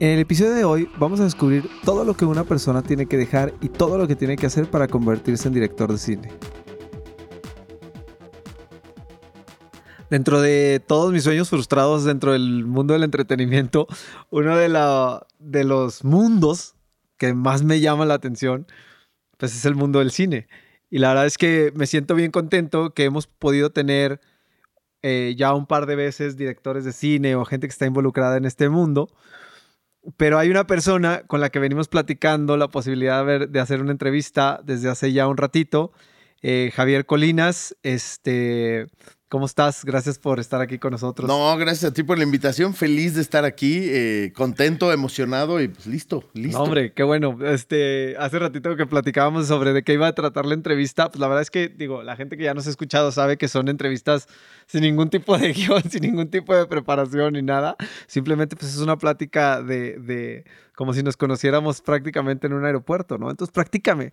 En el episodio de hoy vamos a descubrir todo lo que una persona tiene que dejar y todo lo que tiene que hacer para convertirse en director de cine. Dentro de todos mis sueños frustrados dentro del mundo del entretenimiento, uno de, de los mundos que más me llama la atención, pues es el mundo del cine. Y la verdad es que me siento bien contento que hemos podido tener eh, ya un par de veces directores de cine o gente que está involucrada en este mundo pero hay una persona con la que venimos platicando la posibilidad de, hacer una entrevista desde hace ya un ratito. Eh, Javier Colinas, este, ¿Cómo estás? Gracias por estar aquí con nosotros. No, gracias a ti por la invitación. Feliz de estar aquí, eh, contento, emocionado y pues listo, listo. hombre, qué bueno. Este, hace ratito que platicábamos sobre de qué iba a tratar la entrevista. Pues la verdad es que, digo, la gente que ya nos ha escuchado sabe que son entrevistas sin ningún tipo de guion, sin ningún tipo de preparación ni nada. Simplemente, pues es una plática de, de como si nos conociéramos prácticamente en un aeropuerto, ¿no? Entonces, prácticame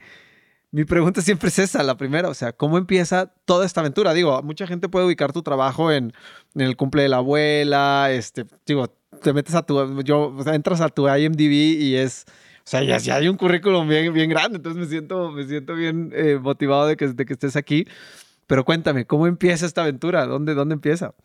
mi pregunta siempre es esa, la primera, o sea, ¿cómo empieza toda esta aventura? Digo, mucha gente puede ubicar tu trabajo en, el cumple de la abuela, este, digo, te metes a tu, yo, entras a tu IMDb y es, o sea, ya, hay un currículum bien, bien grande, entonces me siento, me siento bien eh, motivado de que, de que estés aquí. Pero cuéntame, ¿cómo empieza esta aventura? ¿Dónde, dónde empieza?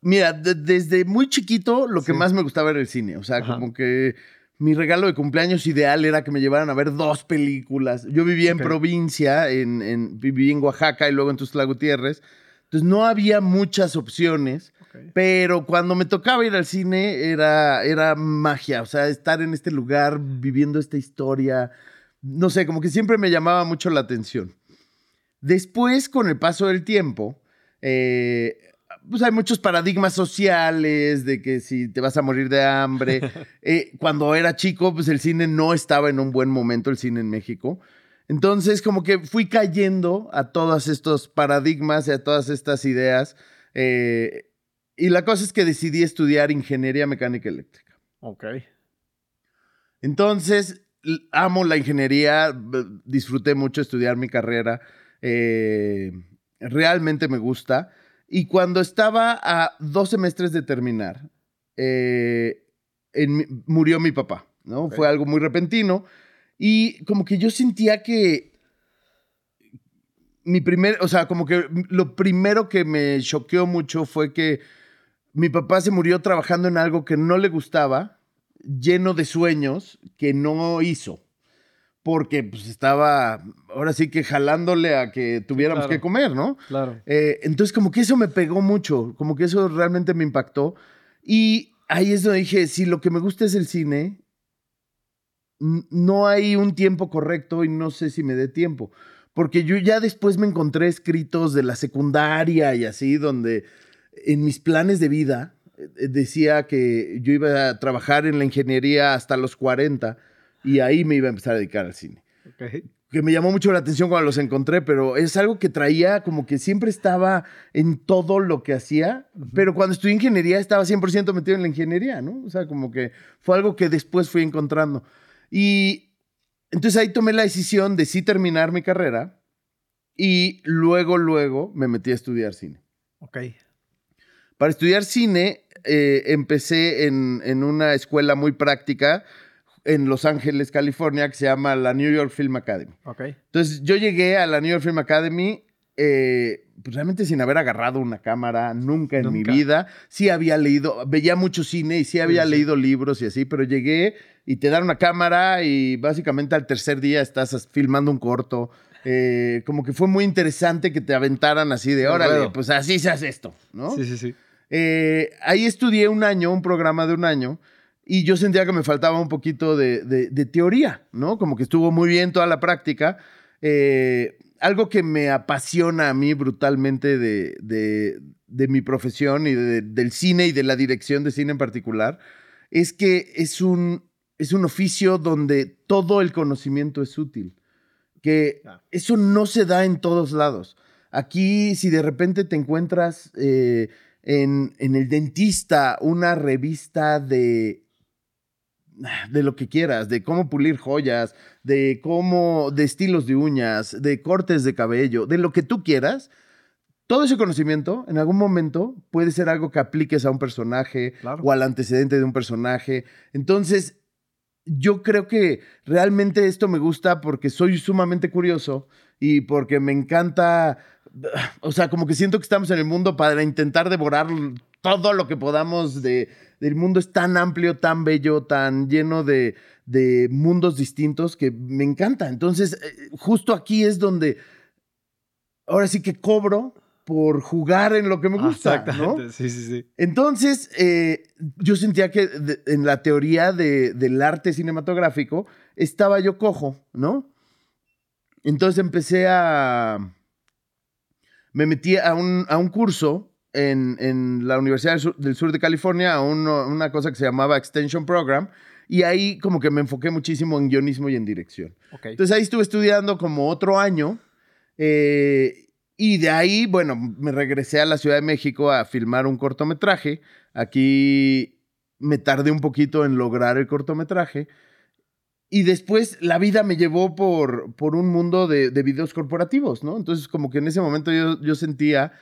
Mira, desde muy chiquito lo que más me gustaba era el cine, o sea, como que mi regalo de cumpleaños ideal era que me llevaran a ver dos películas. Yo vivía en provincia, en, viví en Oaxaca y luego en Tuxtla Gutiérrez. Entonces no había muchas opciones, pero cuando me tocaba ir al cine era, era magia, o sea, estar en este lugar viviendo esta historia, no sé, como que siempre me llamaba mucho la atención. Después, con el paso del tiempo, eh, pues hay muchos paradigmas sociales de que si te vas a morir de hambre. Eh, cuando era chico, pues el cine no estaba en un buen momento, el cine en México. Entonces, como que fui cayendo a todos estos paradigmas y a todas estas ideas. Eh, y la cosa es que decidí estudiar ingeniería mecánica eléctrica. Ok. Entonces, amo la ingeniería, disfruté mucho estudiar mi carrera. Eh, realmente me gusta. Y cuando estaba a dos semestres de terminar, eh, murió mi papá, ¿no? Fue algo muy repentino. Y como que yo sentía que mi primer, o sea, como que lo primero que me choqueó mucho fue que mi papá se murió trabajando en algo que no le gustaba, lleno de sueños que no hizo porque pues estaba ahora sí que jalándole a que tuviéramos que comer, ¿no? Claro. Eh, entonces como que eso me pegó mucho, como que eso realmente me impactó. Y ahí es donde dije, si lo que me gusta es el cine, no hay un tiempo correcto y no sé si me dé tiempo. Porque yo ya después me encontré escritos de la secundaria y así, donde en mis planes de vida eh, decía que yo iba a trabajar en la ingeniería hasta los 40 y ahí me iba a empezar a dedicar al cine. Que me llamó mucho la atención cuando los encontré, pero es algo que traía como que siempre estaba en todo lo que hacía, pero cuando estudié ingeniería estaba 100% metido en la ingeniería, ¿no? O sea, como que fue algo que después fui encontrando. Y entonces ahí tomé la decisión de sí terminar mi carrera y luego, luego me metí a estudiar cine. Ok. Para estudiar cine eh, empecé en, en una escuela muy práctica en Los Ángeles, California, que se llama la New York Film Academy. Okay. Entonces, yo llegué a la New York Film Academy eh, pues, realmente sin haber agarrado una cámara nunca en mi vida. Sí había leído, veía mucho cine y sí había leído libros y así, pero llegué y te dan una cámara y básicamente al tercer día estás filmando un corto. Eh, como que fue muy interesante que te aventaran así de, órale, pues así se hace esto, ¿no? Sí, sí, sí. Eh, ahí estudié un año, un programa de un año, y yo sentía que me faltaba un poquito de, teoría, ¿no? Como que estuvo muy bien toda la práctica. Eh, algo que me apasiona a mí brutalmente de, de, mi profesión y del cine y de la dirección de cine en particular, es que es un, es un oficio donde todo el conocimiento es útil, que eso no se da en todos lados. Aquí, si de repente te encuentras eh, en, en el dentista una revista de de lo que quieras, de cómo pulir joyas, de cómo, de estilos de uñas, de cortes de cabello, de lo que tú quieras. Todo ese conocimiento en algún momento puede ser algo que apliques a un personaje o al antecedente de un personaje. Entonces, yo creo que realmente esto me gusta porque soy sumamente curioso y porque me encanta, o sea, como que siento que estamos en el mundo para intentar devorar todo lo que podamos de, el mundo es tan amplio, tan bello, tan lleno de, mundos distintos que me encanta. Entonces, eh, justo aquí es donde ahora sí que cobro por jugar en lo que me gusta. Exactamente, sí, sí, sí. Entonces, eh, yo sentía que en la teoría del arte cinematográfico estaba yo cojo, ¿no? Entonces empecé a... Me metí a un, a un curso en, la Universidad del Sur, de California a una cosa que se llamaba Extension Program. Y ahí como que me enfoqué muchísimo en guionismo y en dirección. Entonces ahí estuve estudiando como otro año. Eh, y de ahí, bueno, me regresé a la Ciudad de México a filmar un cortometraje. Aquí me tardé un poquito en lograr el cortometraje. Y después la vida me llevó por, por un mundo de, de videos corporativos, ¿no? Entonces como que en ese momento yo, yo sentía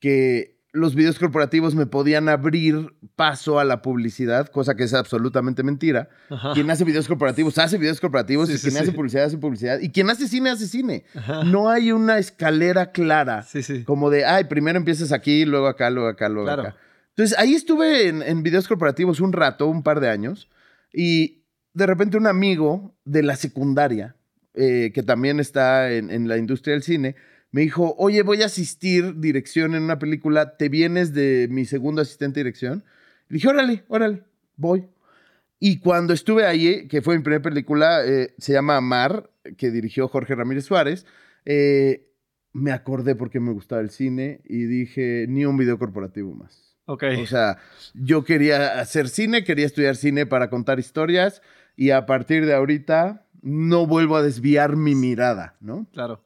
que los videos corporativos me podían abrir paso a la publicidad, cosa que es absolutamente mentira. Quien hace videos corporativos hace videos corporativos y quien hace publicidad hace publicidad y quien hace cine hace cine. No hay una escalera clara como de, ay, primero empiezas aquí, luego acá, luego acá, luego acá. Entonces ahí estuve en, videos corporativos un rato, un par de años, y de repente un amigo de la secundaria, eh, que también está en, en la industria del cine, me dijo, oye, voy a asistir dirección en una película, ¿te vienes de mi segundo asistente de dirección? Le dije, órale, órale, voy. Y cuando estuve ahí, que fue mi primera película, eh, se llama Mar, que dirigió Jorge Ramírez Suárez, eh, me acordé porque me gustaba el cine y dije, ni un video corporativo más. Ok. O sea, yo quería hacer cine, quería estudiar cine para contar historias y a partir de ahorita no vuelvo a desviar mi mirada, ¿no? Claro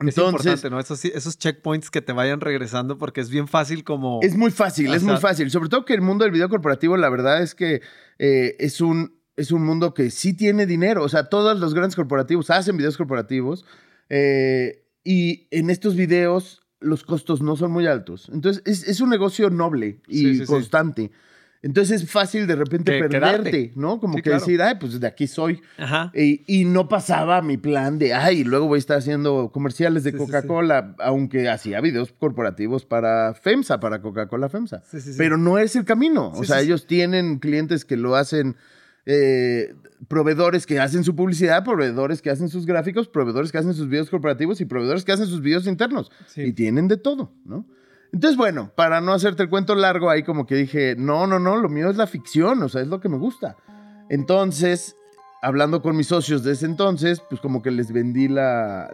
es importante, ¿no? Esos, esos checkpoints que te vayan regresando porque es bien fácil como... Es muy fácil, es muy fácil. Sobre todo que el mundo del video corporativo, la verdad es que eh, es, un, es un mundo que sí tiene dinero. O sea, todos los grandes corporativos hacen videos corporativos eh, y en estos videos los costos no son muy altos. Entonces, es, un negocio noble y constante. Entonces es fácil de repente perderte, ¿no? Como que decir, ay, pues de aquí soy. Ajá. Y, no pasaba mi plan de, ay, luego voy a estar haciendo comerciales de Coca-Cola, aunque hacía videos corporativos para FEMSA, para Coca-Cola FEMSA. Pero no es el camino. o sea, ellos tienen clientes que lo hacen, eh, proveedores que hacen su publicidad, proveedores que hacen sus gráficos, proveedores que hacen sus videos corporativos y proveedores que hacen sus videos internos. Y tienen de todo, ¿no? Entonces, bueno, para no hacerte el cuento largo, ahí como que dije, no, no, no, lo mío es la ficción, o sea, es lo que me gusta. Entonces, hablando con mis socios de ese entonces, pues como que les vendí la,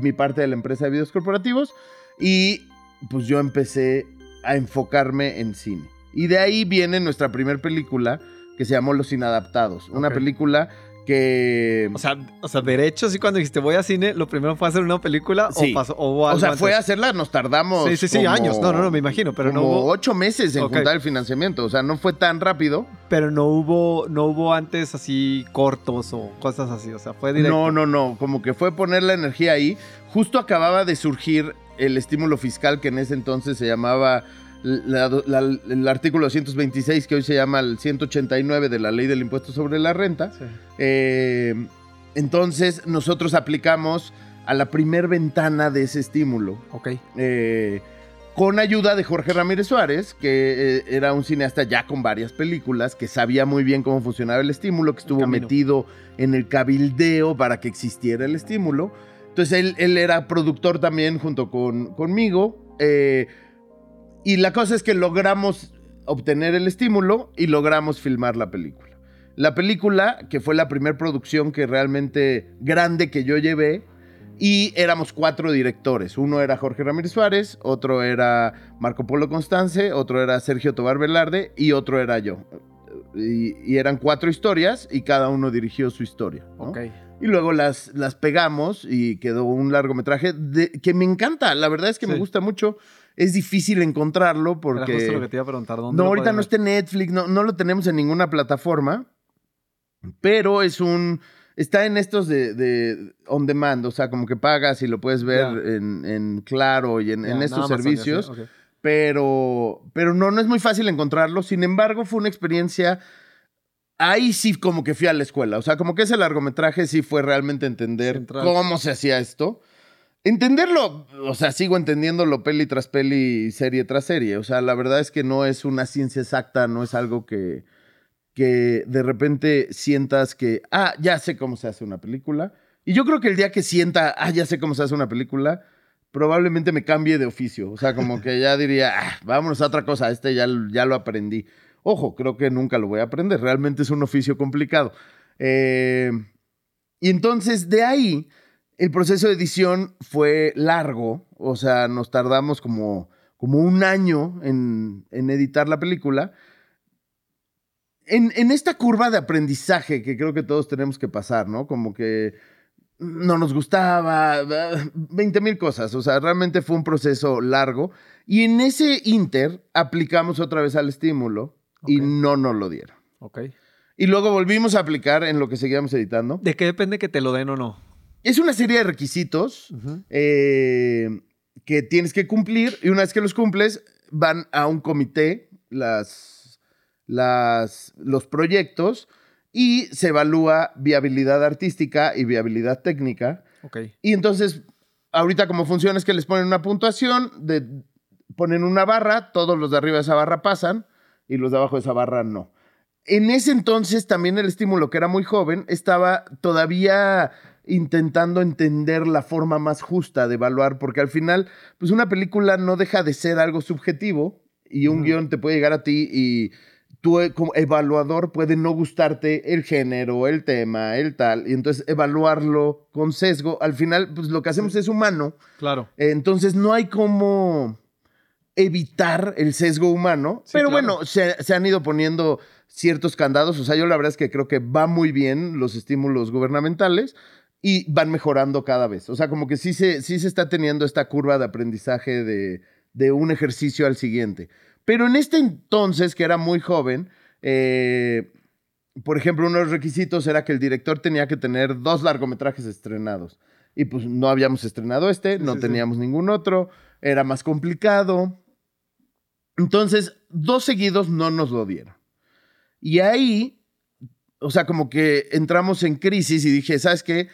mi parte de la empresa de videos corporativos y pues yo empecé a enfocarme en cine. Y de ahí viene nuestra primera película que se llamó Los Inadaptados, una película que... O sea, o sea, derechos y cuando dijiste voy a cine, lo primero fue hacer una película o pasó o, o sea, fue hacerla, nos tardamos. Sí, sí, sí, años. No, no, no, me imagino, pero no hubo... ocho meses en juntar el financiamiento, o sea, no fue tan rápido. Pero no hubo, no hubo antes así cortos o cosas así, o sea, fue directo. No, no, no, como que fue poner la energía ahí. Justo acababa de surgir el estímulo fiscal que en ese entonces se llamaba el artículo 126, que hoy se llama el 189 de la ley del impuesto sobre la renta. Eh, entonces, nosotros aplicamos a la primer ventana de ese estímulo. Ok. Eh, con ayuda de Jorge Ramírez Suárez, que eh, era un cineasta ya con varias películas, que sabía muy bien cómo funcionaba el estímulo, que estuvo metido en el cabildeo para que existiera el estímulo. Entonces él, era productor también junto con, conmigo. Y la cosa es que logramos obtener el estímulo y logramos filmar la película. La película, que fue la primera producción que realmente grande que yo llevé, Y éramos cuatro directores. Uno era Jorge Ramírez Suárez, otro era Marco Polo Constance, otro era Sergio Tobar Velarde y otro era yo. Y, eran cuatro historias y cada uno dirigió su historia. Y luego las, las pegamos y quedó un largometraje de, que me encanta. La verdad es que me gusta mucho. Es difícil encontrarlo porque... Era justo lo que te iba a preguntar. ¿dónde no, ahorita no está en Netflix, no, no lo tenemos en ninguna plataforma. Pero es un está en estos de, on demand, o sea, como que pagas y lo puedes ver en, Claro y en, estos servicios. Pero, pero no, no es muy fácil encontrarlo. Sin embargo, fue una experiencia. Ahí sí, como que fui a la escuela. O sea, como que ese largometraje sí fue realmente entender cómo se hacía esto. Entenderlo, o sea, sigo entendiéndolo peli tras peli, serie tras serie. O sea, la verdad es que no es una ciencia exacta, no es algo que, que de repente sientas que, ah, ya sé cómo se hace una película. Y yo creo que el día que sienta, ah, ya sé cómo se hace una película, probablemente me cambie de oficio. O sea, como que ya diría, ah, vámonos a otra cosa, este ya, ya lo aprendí. Ojo, creo que nunca lo voy a aprender, realmente es un oficio complicado. Eh, y entonces de ahí, el proceso de edición fue largo, o sea, nos tardamos como, como un año en, en editar la película en, esta curva de aprendizaje que creo que todos tenemos que pasar, ¿no? Como que no nos gustaba, 20 mil cosas. O sea, realmente fue un proceso largo. Y en ese inter aplicamos otra vez al estímulo y no nos lo dieron. Ok. Y luego volvimos a aplicar en lo que seguíamos editando. ¿De qué depende que te lo den o no? Es una serie de requisitos eh, que tienes que cumplir y una vez que los cumples van a un comité las las, los proyectos y se evalúa viabilidad artística y viabilidad técnica. Okay. Y entonces, ahorita como funciona es que les ponen una puntuación, de, ponen una barra, todos los de arriba de esa barra pasan y los de abajo de esa barra no. En ese entonces también el estímulo, que era muy joven, estaba todavía intentando entender la forma más justa de evaluar, porque al final, pues una película no deja de ser algo subjetivo y un guion te puede llegar a ti y tú eh, como evaluador puede no gustarte el género, el tema, el tal, y entonces evaluarlo con sesgo, al final, pues lo que hacemos es humano. Claro. entonces no hay como evitar el sesgo humano, pero bueno, se, han ido poniendo ciertos candados, o sea, yo la verdad es que creo que va muy bien los estímulos gubernamentales y van mejorando cada vez, o sea, como que sí se, sí se está teniendo esta curva de aprendizaje de, de un ejercicio al siguiente. Pero en este entonces, que era muy joven, eh, por ejemplo, uno de los requisitos era que el director tenía que tener dos largometrajes estrenados. Y pues no habíamos estrenado este, no teníamos ningún otro, era más complicado. Entonces, dos seguidos no nos lo dieron. Y ahí, o sea, como que entramos en crisis y dije, ¿sabes qué?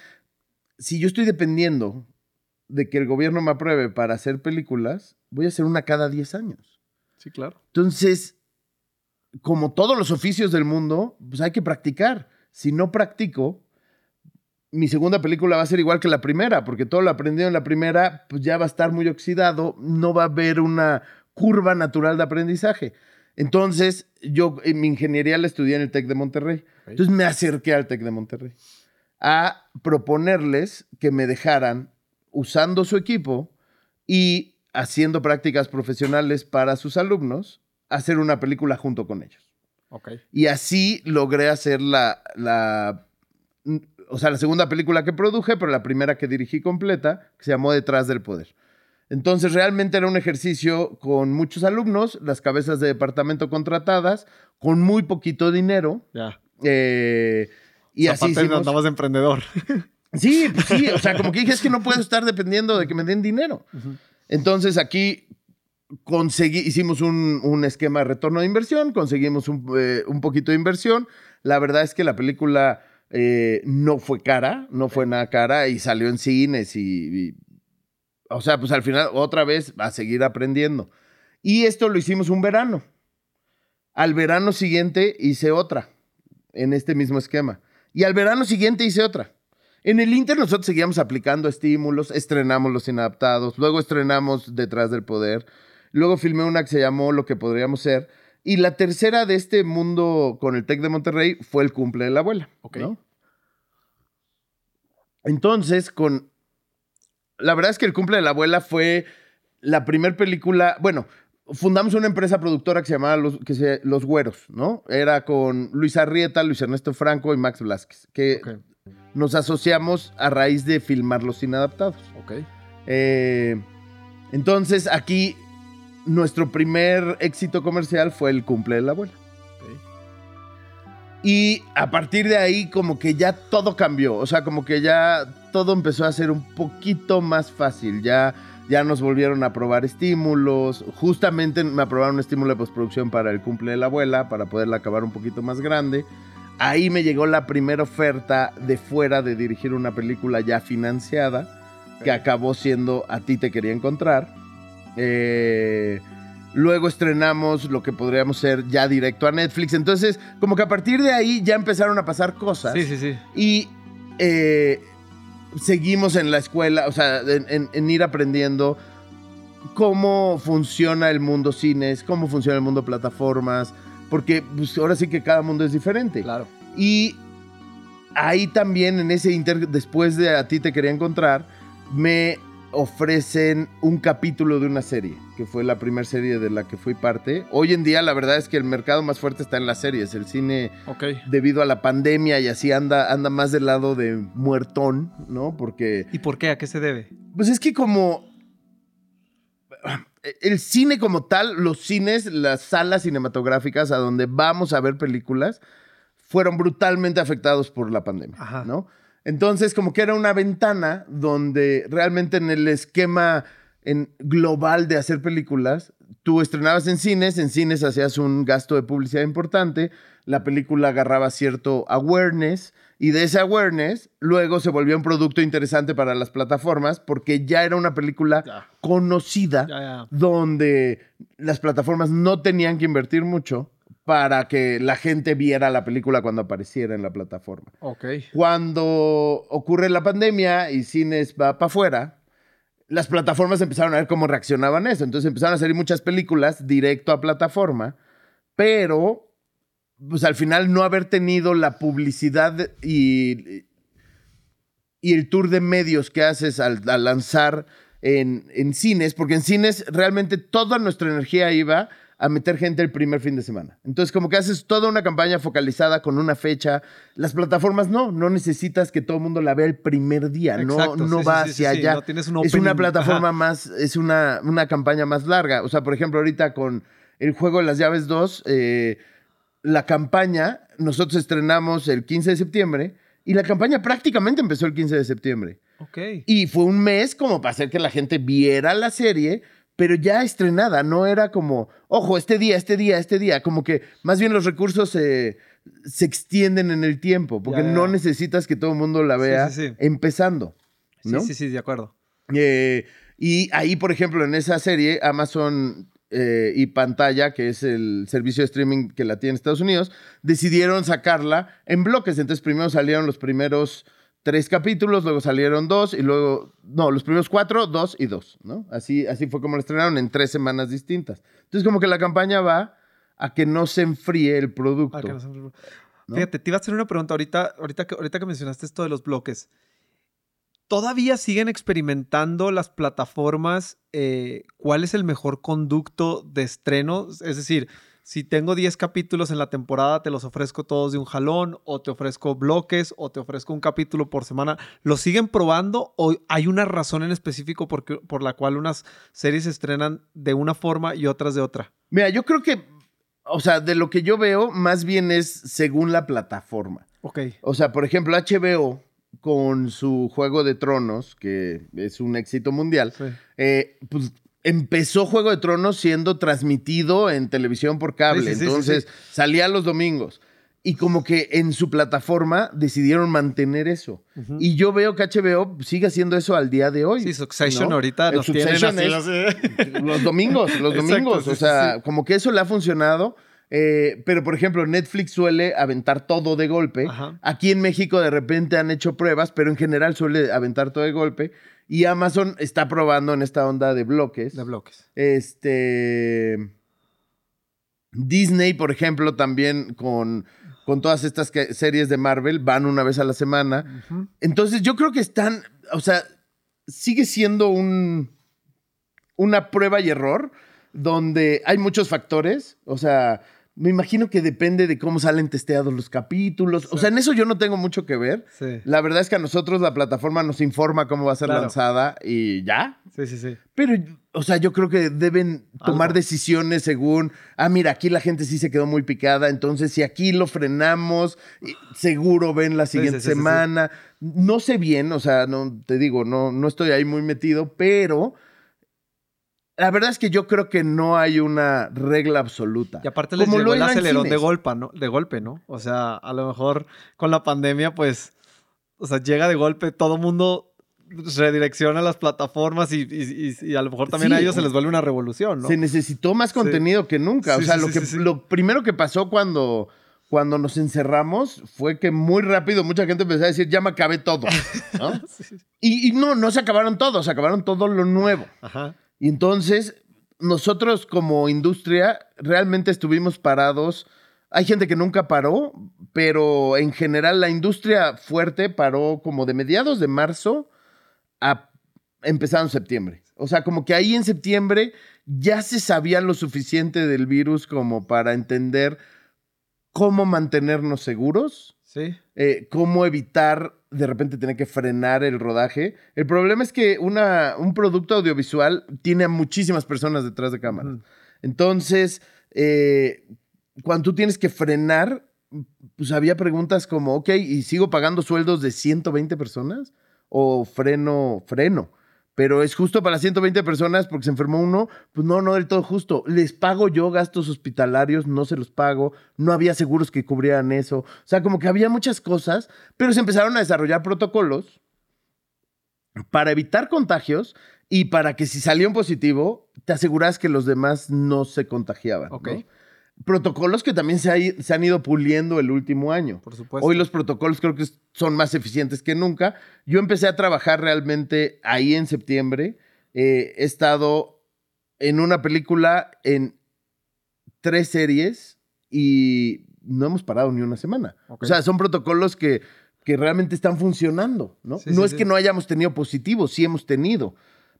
Si yo estoy dependiendo de que el gobierno me apruebe para hacer películas, voy a hacer una cada 10 años. Sí, claro. Entonces, como todos los oficios del mundo, pues hay que practicar. Si no practico, mi segunda película va a ser igual que la primera, porque todo lo aprendido en la primera, pues ya va a estar muy oxidado, no va a haber una curva natural de aprendizaje. Entonces, yo en mi ingeniería la estudié en el TEC de Monterrey. Entonces me acerqué al TEC de Monterrey a proponerles que me dejaran usando su equipo y haciendo prácticas profesionales para sus alumnos, hacer una película junto con ellos. Okay. Y así logré hacer la, la, o sea, la segunda película que produje, pero la primera que dirigí completa, que se llamó Detrás del Poder. Entonces, realmente era un ejercicio con muchos alumnos, las cabezas de departamento contratadas, con muy poquito dinero. Ya. Eh, y así hicimos... andabas de emprendedor. Sí, pues sí, o sea, como que dije, es que no puedo estar dependiendo de que me den dinero. Entonces aquí conseguí, hicimos un, esquema de retorno de inversión, conseguimos eh, un, poquito de inversión. La verdad es que la película eh, no fue cara, no fue nada cara y salió en cines y, o sea, pues al final otra vez a seguir aprendiendo. Y esto lo hicimos un verano. Al verano siguiente hice otra en este mismo esquema. Y al verano siguiente hice otra. En el Inter nosotros seguíamos aplicando estímulos, estrenamos Los Inadaptados, luego estrenamos Detrás del Poder, luego filmé una que se llamó Lo que podríamos ser, y la tercera de este mundo con el TEC de Monterrey fue el cumple de la abuela. Ok. Entonces, con la verdad es que El cumple de la abuela fue la primera película, bueno, fundamos una empresa productora que se llamaba Los, que Los Güeros, ¿no? Era con Luis Arrieta, Luis Ernesto Franco y Max Blasquez, que nos asociamos a raíz de filmar Los Inadaptados. Ok. Eh, entonces, aquí nuestro primer éxito comercial fue El cumple de la abuela. Y a partir de ahí como que ya todo cambió, o sea, como que ya todo empezó a ser un poquito más fácil, ya, ya nos volvieron a aprobar estímulos, justamente me aprobaron un estímulo de postproducción para el cumple de la abuela, para poderla acabar un poquito más grande. Ahí me llegó la primera oferta de fuera de dirigir una película ya financiada, que acabó siendo A ti te quería encontrar. Eh, Luego estrenamos lo que podríamos ser ya directo a Netflix. Entonces, como que a partir de ahí ya empezaron a pasar cosas. Sí, sí, sí. Y eh, seguimos en la escuela, o sea, en, ir aprendiendo cómo funciona el mundo cines, cómo funciona el mundo plataformas, porque pues, ahora sí que cada mundo es diferente. Claro. Y ahí también, en ese inter, después de A ti te quería encontrar, me ofrecen un capítulo de una serie, que fue la primera serie de la que fui parte. Hoy en día la verdad es que el mercado más fuerte está en las series. El cine, debido a la pandemia y así anda, anda más del lado de muertón, ¿no? Porque... ¿Y por qué? ¿A qué se debe? Pues es que como... El cine como tal, los cines, las salas cinematográficas a donde vamos a ver películas, fueron brutalmente afectados por la pandemia, ¿no? Entonces, como que era una ventana donde realmente en el esquema en global de hacer películas, tú estrenabas en cines, en cines hacías un gasto de publicidad importante, la película agarraba cierto awareness y de ese awareness luego se volvió un producto interesante para las plataformas porque ya era una película conocida donde las plataformas no tenían que invertir mucho para que la gente viera la película cuando apareciera en la plataforma. Ok. Cuando ocurre la pandemia y cines va para afuera, las plataformas empezaron a ver cómo reaccionaban eso. Entonces empezaron a salir muchas películas directo a plataforma, pero pues al final no haber tenido la publicidad y, y el tour de medios que haces al, lanzar en, en cines, porque en cines realmente toda nuestra energía iba a meter gente el primer fin de semana. Entonces, como que haces toda una campaña focalizada con una fecha. Las plataformas no, no necesitas que todo el mundo la vea el primer día, no, no va hacia allá. es una plataforma más, es una, una campaña más larga. O sea, por ejemplo, ahorita con el juego de las llaves 2, eh, la campaña, nosotros estrenamos el 15 de septiembre y la campaña prácticamente empezó el 15 de septiembre. Ok. Y fue un mes como para hacer que la gente viera la serie pero ya estrenada, no era como, ojo, este día, este día, este día, como que más bien los recursos se, extienden en el tiempo, porque no necesitas que todo el mundo la vea empezando. ¿no? Sí, sí, sí, de acuerdo. Eh, y ahí, por ejemplo, en esa serie, Amazon eh, y Pantalla, que es el servicio de streaming que la tiene en Estados Unidos, decidieron sacarla en bloques. Entonces, primero salieron los primeros tres capítulos, luego salieron dos y luego, no, los primeros cuatro, dos y dos, ¿no? Así, así fue como lo estrenaron en tres semanas distintas. Entonces como que la campaña va a que no se enfríe el producto. Fíjate, te iba a hacer una pregunta ahorita, ahorita, que, ahorita que mencionaste esto de los bloques. ¿Todavía siguen experimentando las plataformas eh, cuál es el mejor conducto de estreno? Es decir, si tengo 10 capítulos en la temporada, te los ofrezco todos de un jalón, o te ofrezco bloques, o te ofrezco un capítulo por semana. ¿Lo siguen probando o hay una razón en específico por, por la cual unas series se estrenan de una forma y otras de otra? Mira, yo creo que, o sea, de lo que yo veo, más bien es según la plataforma. Ok. O sea, por ejemplo, HBO con su Juego de Tronos, que es un éxito mundial, eh, pues empezó Juego de Tronos siendo transmitido en televisión por cable. Entonces salía los domingos. Y como que en su plataforma decidieron mantener eso. Y yo veo que HBO sigue haciendo eso al día de hoy. Sí, Succession ahorita los tienen Los domingos, los domingos. o sea, como que eso le ha funcionado. Eh, pero, por ejemplo, Netflix suele aventar todo de golpe. Aquí en México de repente han hecho pruebas, pero en general suele aventar todo de golpe. Y Amazon está probando en esta onda de bloques. De bloques. Este. Disney, por ejemplo, también con, con todas estas series de Marvel, van una vez a la semana. Entonces, yo creo que están. O sea, sigue siendo un, una prueba y error donde hay muchos factores. O sea, me imagino que depende de cómo salen testeados los capítulos. O sea, en eso yo no tengo mucho que ver. La verdad es que a nosotros la plataforma nos informa cómo va a ser lanzada y ya. Sí, sí, sí. Pero, o sea, yo creo que deben tomar decisiones según, ah, mira, aquí la gente sí se quedó muy picada, entonces si aquí lo frenamos, seguro ven la siguiente semana. No sé bien, o sea, no te digo, no, no estoy ahí muy metido, pero la verdad es que yo creo que no hay una regla absoluta. Y aparte les llegó el acelerón de golpe, ¿no? De golpe, ¿no? O sea, a lo mejor con la pandemia, pues, o sea, llega de golpe, todo mundo redirecciona las plataformas y, a lo mejor también a ellos se les vuelve una revolución, ¿no? Se necesitó más contenido que nunca. o sea, lo, que, lo primero que pasó cuando, cuando nos encerramos fue que muy rápido mucha gente empezó a decir, ya me acabé todo. ¿no? y, y, no, no se acabaron todos, se acabaron todo lo nuevo. Ajá. Y entonces, nosotros como industria realmente estuvimos parados. Hay gente que nunca paró, pero en general la industria fuerte paró como de mediados de marzo a empezando en septiembre. O sea, como que ahí en septiembre ya se sabía lo suficiente del virus como para entender cómo mantenernos seguros, ¿Sí? Eh, cómo evitar de repente tener que frenar el rodaje. El problema es que una, un producto audiovisual tiene a muchísimas personas detrás de cámara. Entonces, eh, cuando tú tienes que frenar, pues había preguntas como, ok, ¿y sigo pagando sueldos de 120 personas? ¿O freno, freno? Pero es justo para 120 personas porque se enfermó uno, pues no, no del todo justo. Les pago yo gastos hospitalarios, no se los pago, no había seguros que cubrieran eso. O sea, como que había muchas cosas, pero se empezaron a desarrollar protocolos para evitar contagios y para que si salió un positivo, te aseguras que los demás no se contagiaban. Ok protocolos que también se, han ido puliendo el último año. Por supuesto. Hoy los protocolos creo que son más eficientes que nunca. Yo empecé a trabajar realmente ahí en septiembre. Eh, he estado en una película, en tres series y no hemos parado ni una semana. O sea, son protocolos que, que realmente están funcionando, ¿no? no es que no hayamos tenido positivos, sí hemos tenido,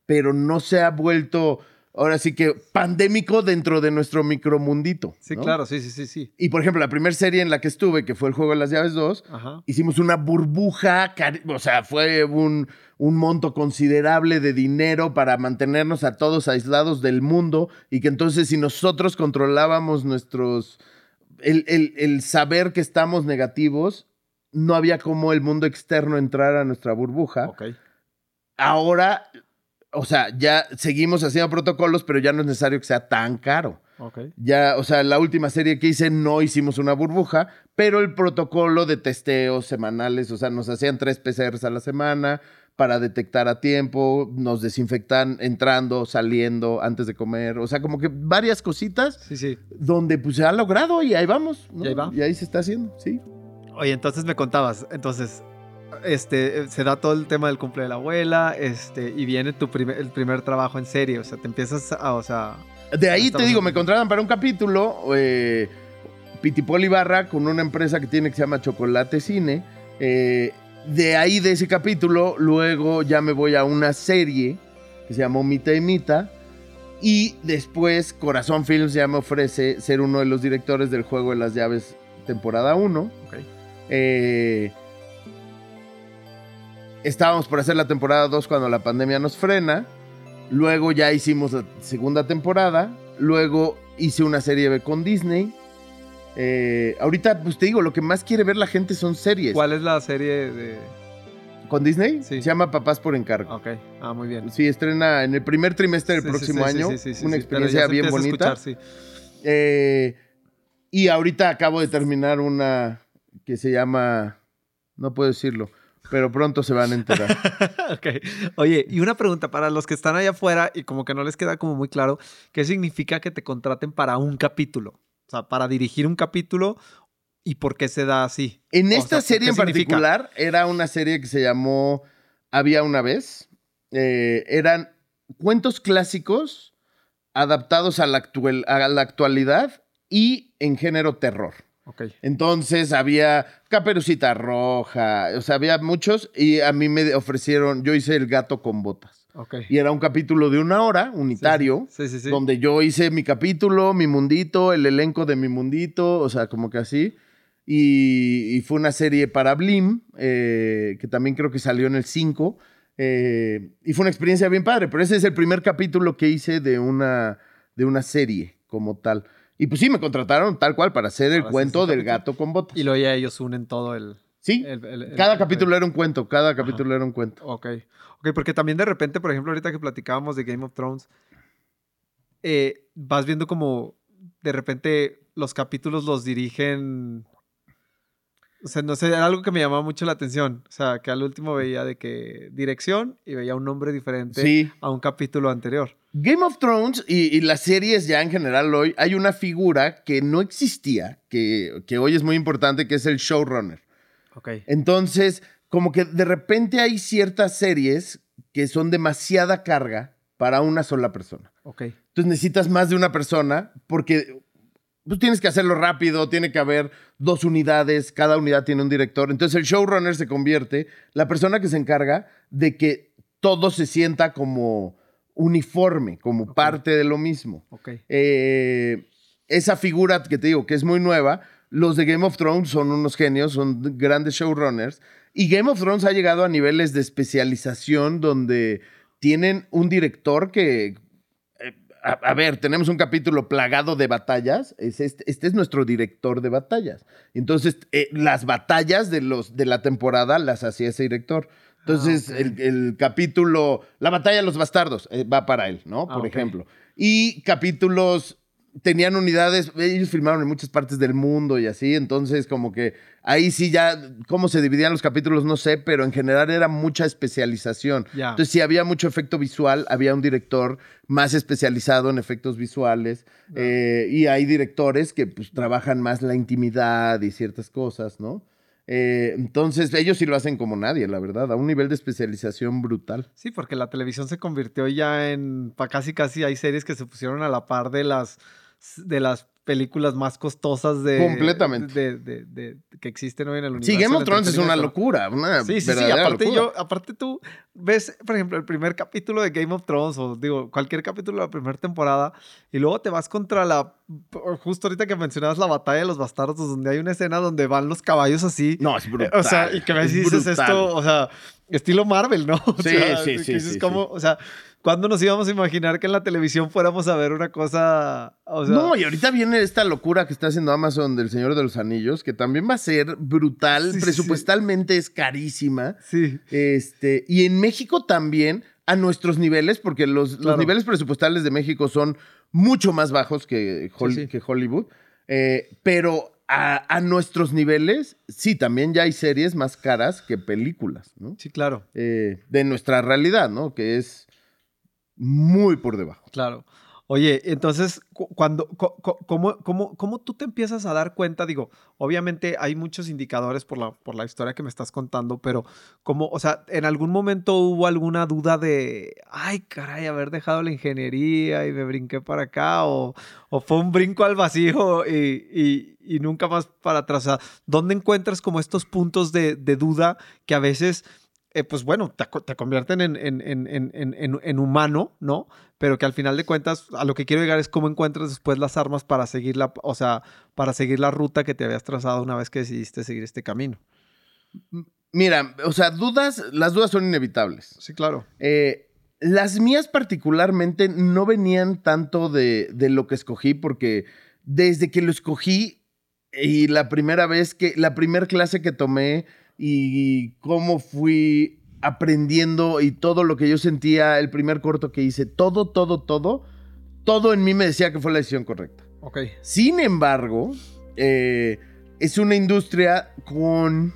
pero no se ha vuelto ahora sí que pandémico dentro de nuestro micromundito. Sí, claro, sí, sí, sí, sí. Y por ejemplo, la primera serie en la que estuve, que fue el Juego de las Llaves 2, hicimos una burbuja, o sea, fue un, un, monto considerable de dinero para mantenernos a todos aislados del mundo y que entonces si nosotros controlábamos nuestros... El, el saber que estamos negativos, no había como el mundo externo entrar a nuestra burbuja. Ok. Ahora o sea, ya seguimos haciendo protocolos, pero ya no es necesario que sea tan caro. Okay. Ya, o sea, la última serie que hice no hicimos una burbuja, pero el protocolo de testeos semanales, o sea, nos hacían tres PCRs a la semana para detectar a tiempo, nos desinfectan entrando, saliendo, antes de comer, o sea, como que varias cositas sí, sí. donde pues se ha logrado y ahí vamos. Y ahí va. Y ahí se está haciendo, sí. Oye, entonces me contabas, entonces este, se da todo el tema del cumple de la abuela, este, y viene tu primer, el primer trabajo en serie, o sea, te empiezas a, o sea... De ahí te digo, me contratan para un capítulo, eh, Pitipoli Barra, con una empresa que tiene que se llama Chocolate Cine, eh, de ahí de ese capítulo, luego ya me voy a una serie que se llamó Mita y Mita, y después Corazón Films ya me ofrece ser uno de los directores del Juego de las Llaves temporada 1. Okay. Eh, estábamos por hacer la temporada 2 cuando la pandemia nos frena. Luego ya hicimos la segunda temporada. Luego hice una serie B con Disney. Eh, ahorita, pues te digo, lo que más quiere ver la gente son series. ¿Cuál es la serie de...? ¿Con Disney? Sí. Se llama Papás por Encargo. Ok, ah, muy bien. Sí, estrena en el primer trimestre del próximo año. una experiencia bien bonita. Eh, y ahorita acabo de terminar una que se llama... No puedo decirlo pero pronto se van a enterar. Oye, y una pregunta para los que están allá afuera y como que no les queda como muy claro, ¿qué significa que te contraten para un capítulo? O sea, para dirigir un capítulo y por qué se da así. En esta serie en particular era una serie que se llamó Había una vez. Eh, eran cuentos clásicos adaptados a la, actual, a la actualidad y en género terror. Entonces había Caperucita Roja, o sea, había muchos y a mí me ofrecieron, yo hice El gato con botas. Y era un capítulo de una hora, unitario, donde yo hice mi capítulo, mi mundito, el elenco de mi mundito, o sea, como que así. Y, fue una serie para Blim, eh, que también creo que salió en el 5. Eh, y fue una experiencia bien padre, pero ese es el primer capítulo que hice de una, de una serie como tal. Y pues sí, me contrataron tal cual para hacer el cuento del gato con botas. Y luego ya ellos unen todo el... Sí, cada capítulo era un cuento, cada capítulo era un cuento. Ok, ok, porque también de repente, por ejemplo, ahorita que platicábamos de Game of Thrones, eh, vas viendo como de repente los capítulos los dirigen o sea, no sé, era algo que me llamaba mucho la atención. O sea, que al último veía de que dirección y veía un nombre diferente a un capítulo anterior. Game of Thrones y, las series ya en general hoy, hay una figura que no existía, que, que hoy es muy importante, que es el showrunner. Ok. Entonces, como que de repente hay ciertas series que son demasiada carga para una sola persona. Ok. Entonces necesitas más de una persona porque pues tienes que hacerlo rápido, tiene que haber dos unidades, cada unidad tiene un director. Entonces el showrunner se convierte la persona que se encarga de que todo se sienta como uniforme, como parte de lo mismo. Eh, esa figura que te digo que es muy nueva, los de Game of Thrones son unos genios, son grandes showrunners. Y Game of Thrones ha llegado a niveles de especialización donde tienen un director que a, ver, tenemos un capítulo plagado de batallas. este, es nuestro director de batallas. Entonces, eh, las batallas de, los, de la temporada las hacía ese director. Entonces, ah, el, capítulo, la batalla de los bastardos, eh, va para él, ¿no? Ah, Por ejemplo. Y capítulos tenían unidades, ellos filmaron en muchas partes del mundo y así, entonces como que ahí sí ya, cómo se dividían los capítulos, no sé, pero en general era mucha especialización. Entonces si había mucho efecto visual, había un director más especializado en efectos visuales eh, y hay directores que pues trabajan más la intimidad y ciertas cosas, ¿no? Eh, entonces, ellos sí lo hacen como nadie, la verdad, a un nivel de especialización brutal. Sí, porque la televisión se convirtió ya en, casi casi hay series que se pusieron a la par de las de las películas más costosas de. Completamente. De, que existen hoy en el universo. Sí, Game of Thrones es una locura. Una sí, sí, sí. Aparte, yo, aparte tú ves, por ejemplo, el primer capítulo de Game of Thrones, o digo, cualquier capítulo de la primera temporada, y luego te vas contra la. Justo ahorita que mencionabas la batalla de los bastardos, donde hay una escena donde van los caballos así. No, es brutal. O sea, y que ves y dices esto, o sea, estilo Marvel, ¿no? sí, sí, sí, sí, como, O sea ¿Cuándo nos íbamos a imaginar que en la televisión fuéramos a ver una cosa? no, y ahorita viene esta locura que está haciendo Amazon del Señor de los Anillos, que también va a ser brutal, presupuestalmente es carísima. Sí. Este, y en México también, a nuestros niveles, porque los, niveles presupuestales de México son mucho más bajos que, que Hollywood, eh, pero a, nuestros niveles, sí, también ya hay series más caras que películas, ¿no? Sí, claro. Eh, de nuestra realidad, ¿no? Que es muy por debajo. Claro. Oye, entonces, cuando, cómo, cómo, cómo, tú te empiezas a dar cuenta? Digo, obviamente hay muchos indicadores por la, por la historia que me estás contando, pero como, o sea, ¿en algún momento hubo alguna duda de, ay, caray, haber dejado la ingeniería y me brinqué para acá? ¿O, o fue un brinco al vacío y, y, nunca más para atrás? O sea, ¿dónde encuentras como estos puntos de, de duda que a veces eh, pues bueno, te, convierten en, en, humano, ¿no? Pero que al final de cuentas, a lo que quiero llegar es cómo encuentras después las armas para seguir la, o sea, para seguir la ruta que te habías trazado una vez que decidiste seguir este camino. Mira, o sea, dudas, las dudas son inevitables. Sí, claro. Eh, las mías particularmente no venían tanto de, de lo que escogí, porque desde que lo escogí y la primera vez que, la primera clase que tomé, y cómo fui aprendiendo y todo lo que yo sentía, el primer corto que hice, todo, todo, todo, todo en mí me decía que fue la decisión correcta. Ok. Sin embargo, eh, es una industria con...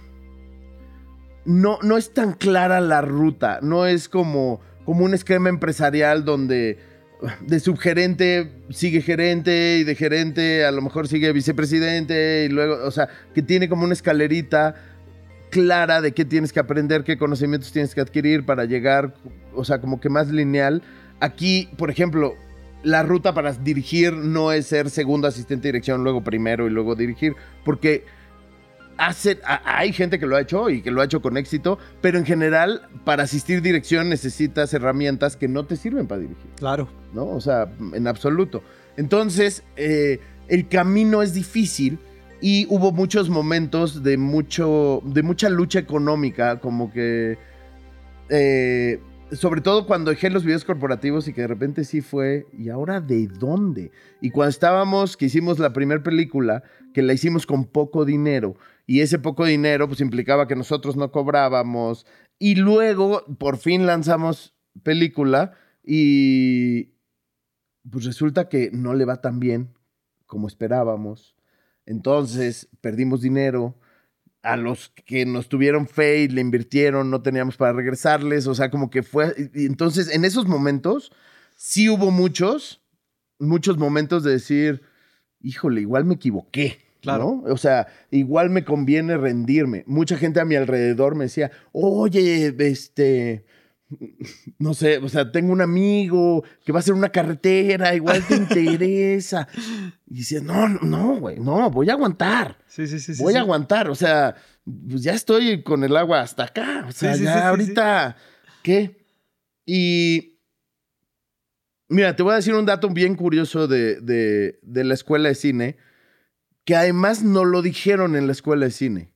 No, no es tan clara la ruta, no es como, como un esquema empresarial donde de subgerente sigue gerente y de gerente a lo mejor sigue vicepresidente y luego, o sea, que tiene como una escalerita clara de qué tienes que aprender, qué conocimientos tienes que adquirir para llegar, o sea, como que más lineal. Aquí, por ejemplo, la ruta para dirigir no es ser segundo asistente de dirección, luego primero y luego dirigir, porque hace, hay gente que lo ha hecho y que lo ha hecho con éxito, pero en general para asistir dirección necesitas herramientas que no te sirven para dirigir. Claro. ¿No? O sea, en absoluto. Entonces, eh, el camino es difícil y hubo muchos momentos de, mucho, de mucha lucha económica, como que... Eh, sobre todo cuando dejé los videos corporativos y que de repente sí fue, ¿y ahora de dónde? Y cuando estábamos, que hicimos la primera película, que la hicimos con poco dinero, y ese poco dinero pues implicaba que nosotros no cobrábamos, y luego por fin lanzamos película y pues resulta que no le va tan bien como esperábamos. Entonces perdimos dinero. A los que nos tuvieron fe y le invirtieron, no teníamos para regresarles. O sea, como que fue. entonces, en esos momentos, sí hubo muchos, muchos momentos de decir, híjole, igual me equivoqué. Claro. O sea, igual me conviene rendirme. Mucha gente a mi alrededor me decía, oye, este, no sé, o sea, tengo un amigo que va a hacer una carretera, igual te interesa. Y decía, no, no, güey, no, voy a aguantar. Sí, sí, sí. Voy a aguantar, o sea, pues ya estoy con el agua hasta acá. O sea, ya ahorita, ¿qué? Y mira, te voy a decir un dato bien curioso de, de, de la escuela de cine, que además no lo dijeron en la escuela de cine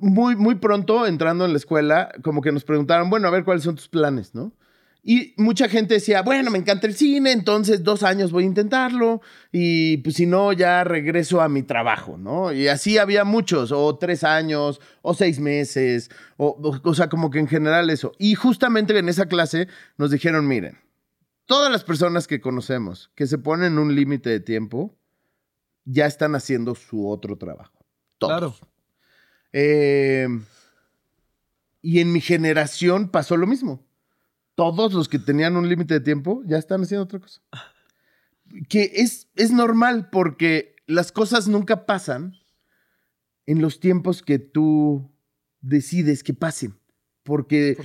muy, muy pronto, entrando en la escuela, como que nos preguntaron, bueno, a ver cuáles son tus planes, ¿no? Y mucha gente decía, bueno, me encanta el cine, entonces dos años voy a intentarlo y pues si no, ya regreso a mi trabajo, ¿no? Y así había muchos, o tres años, o seis meses, o, o, sea, como que en general eso. Y justamente en esa clase nos dijeron, miren, todas las personas que conocemos que se ponen un límite de tiempo, ya están haciendo su otro trabajo. Todos. Claro. Eh, y en mi generación pasó lo mismo. Todos los que tenían un límite de tiempo ya están haciendo otra cosa. Que es, es normal porque las cosas nunca pasan en los tiempos que tú decides que pasen. Porque,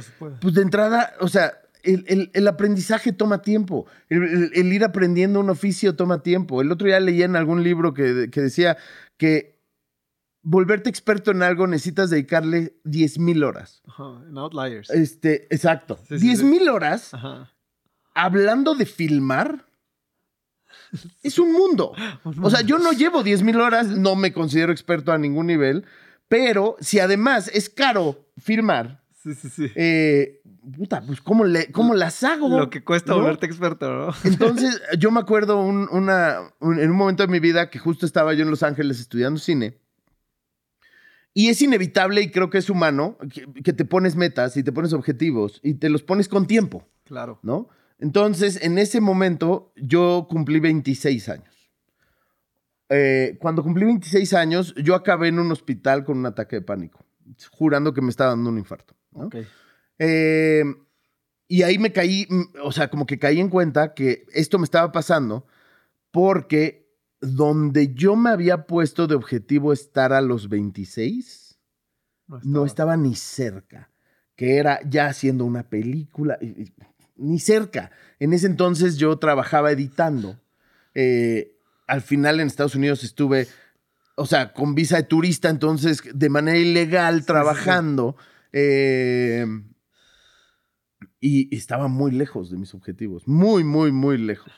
pues de entrada, o sea, el, aprendizaje toma tiempo. El, ir aprendiendo un oficio toma tiempo. El otro día leía en algún libro que, que decía que volverte experto en algo necesitas dedicarle 10.000 horas. en Outliers. Este, exacto. 10.000 horas hablando de filmar. Es un mundo. O sea, yo no llevo 10.000 horas, no me considero experto a ningún nivel, pero si además es caro filmar, sí, sí, sí. Eh, puta, pues ¿cómo, le, cómo las hago? Lo que cuesta volverte experto, ¿no? Entonces, yo me acuerdo una, en un momento de mi vida que justo estaba yo en Los Ángeles estudiando cine y es inevitable y creo que es humano que, te pones metas y te pones objetivos y te los pones con tiempo. Claro. ¿No? Entonces, en ese momento, yo cumplí 26 años. Eh, cuando cumplí 26 años, yo acabé en un hospital con un ataque de pánico, jurando que me estaba dando un infarto. Eh, y ahí me caí, o sea, como que caí en cuenta que esto me estaba pasando porque donde yo me había puesto de objetivo estar a los 26, no estaba, ni cerca, que era ya haciendo una película, ni cerca. En ese entonces yo trabajaba editando. Eh, al final en Estados Unidos estuve, o sea, con visa de turista, entonces de manera ilegal trabajando. Eh, y estaba muy lejos de mis objetivos, muy, muy, muy lejos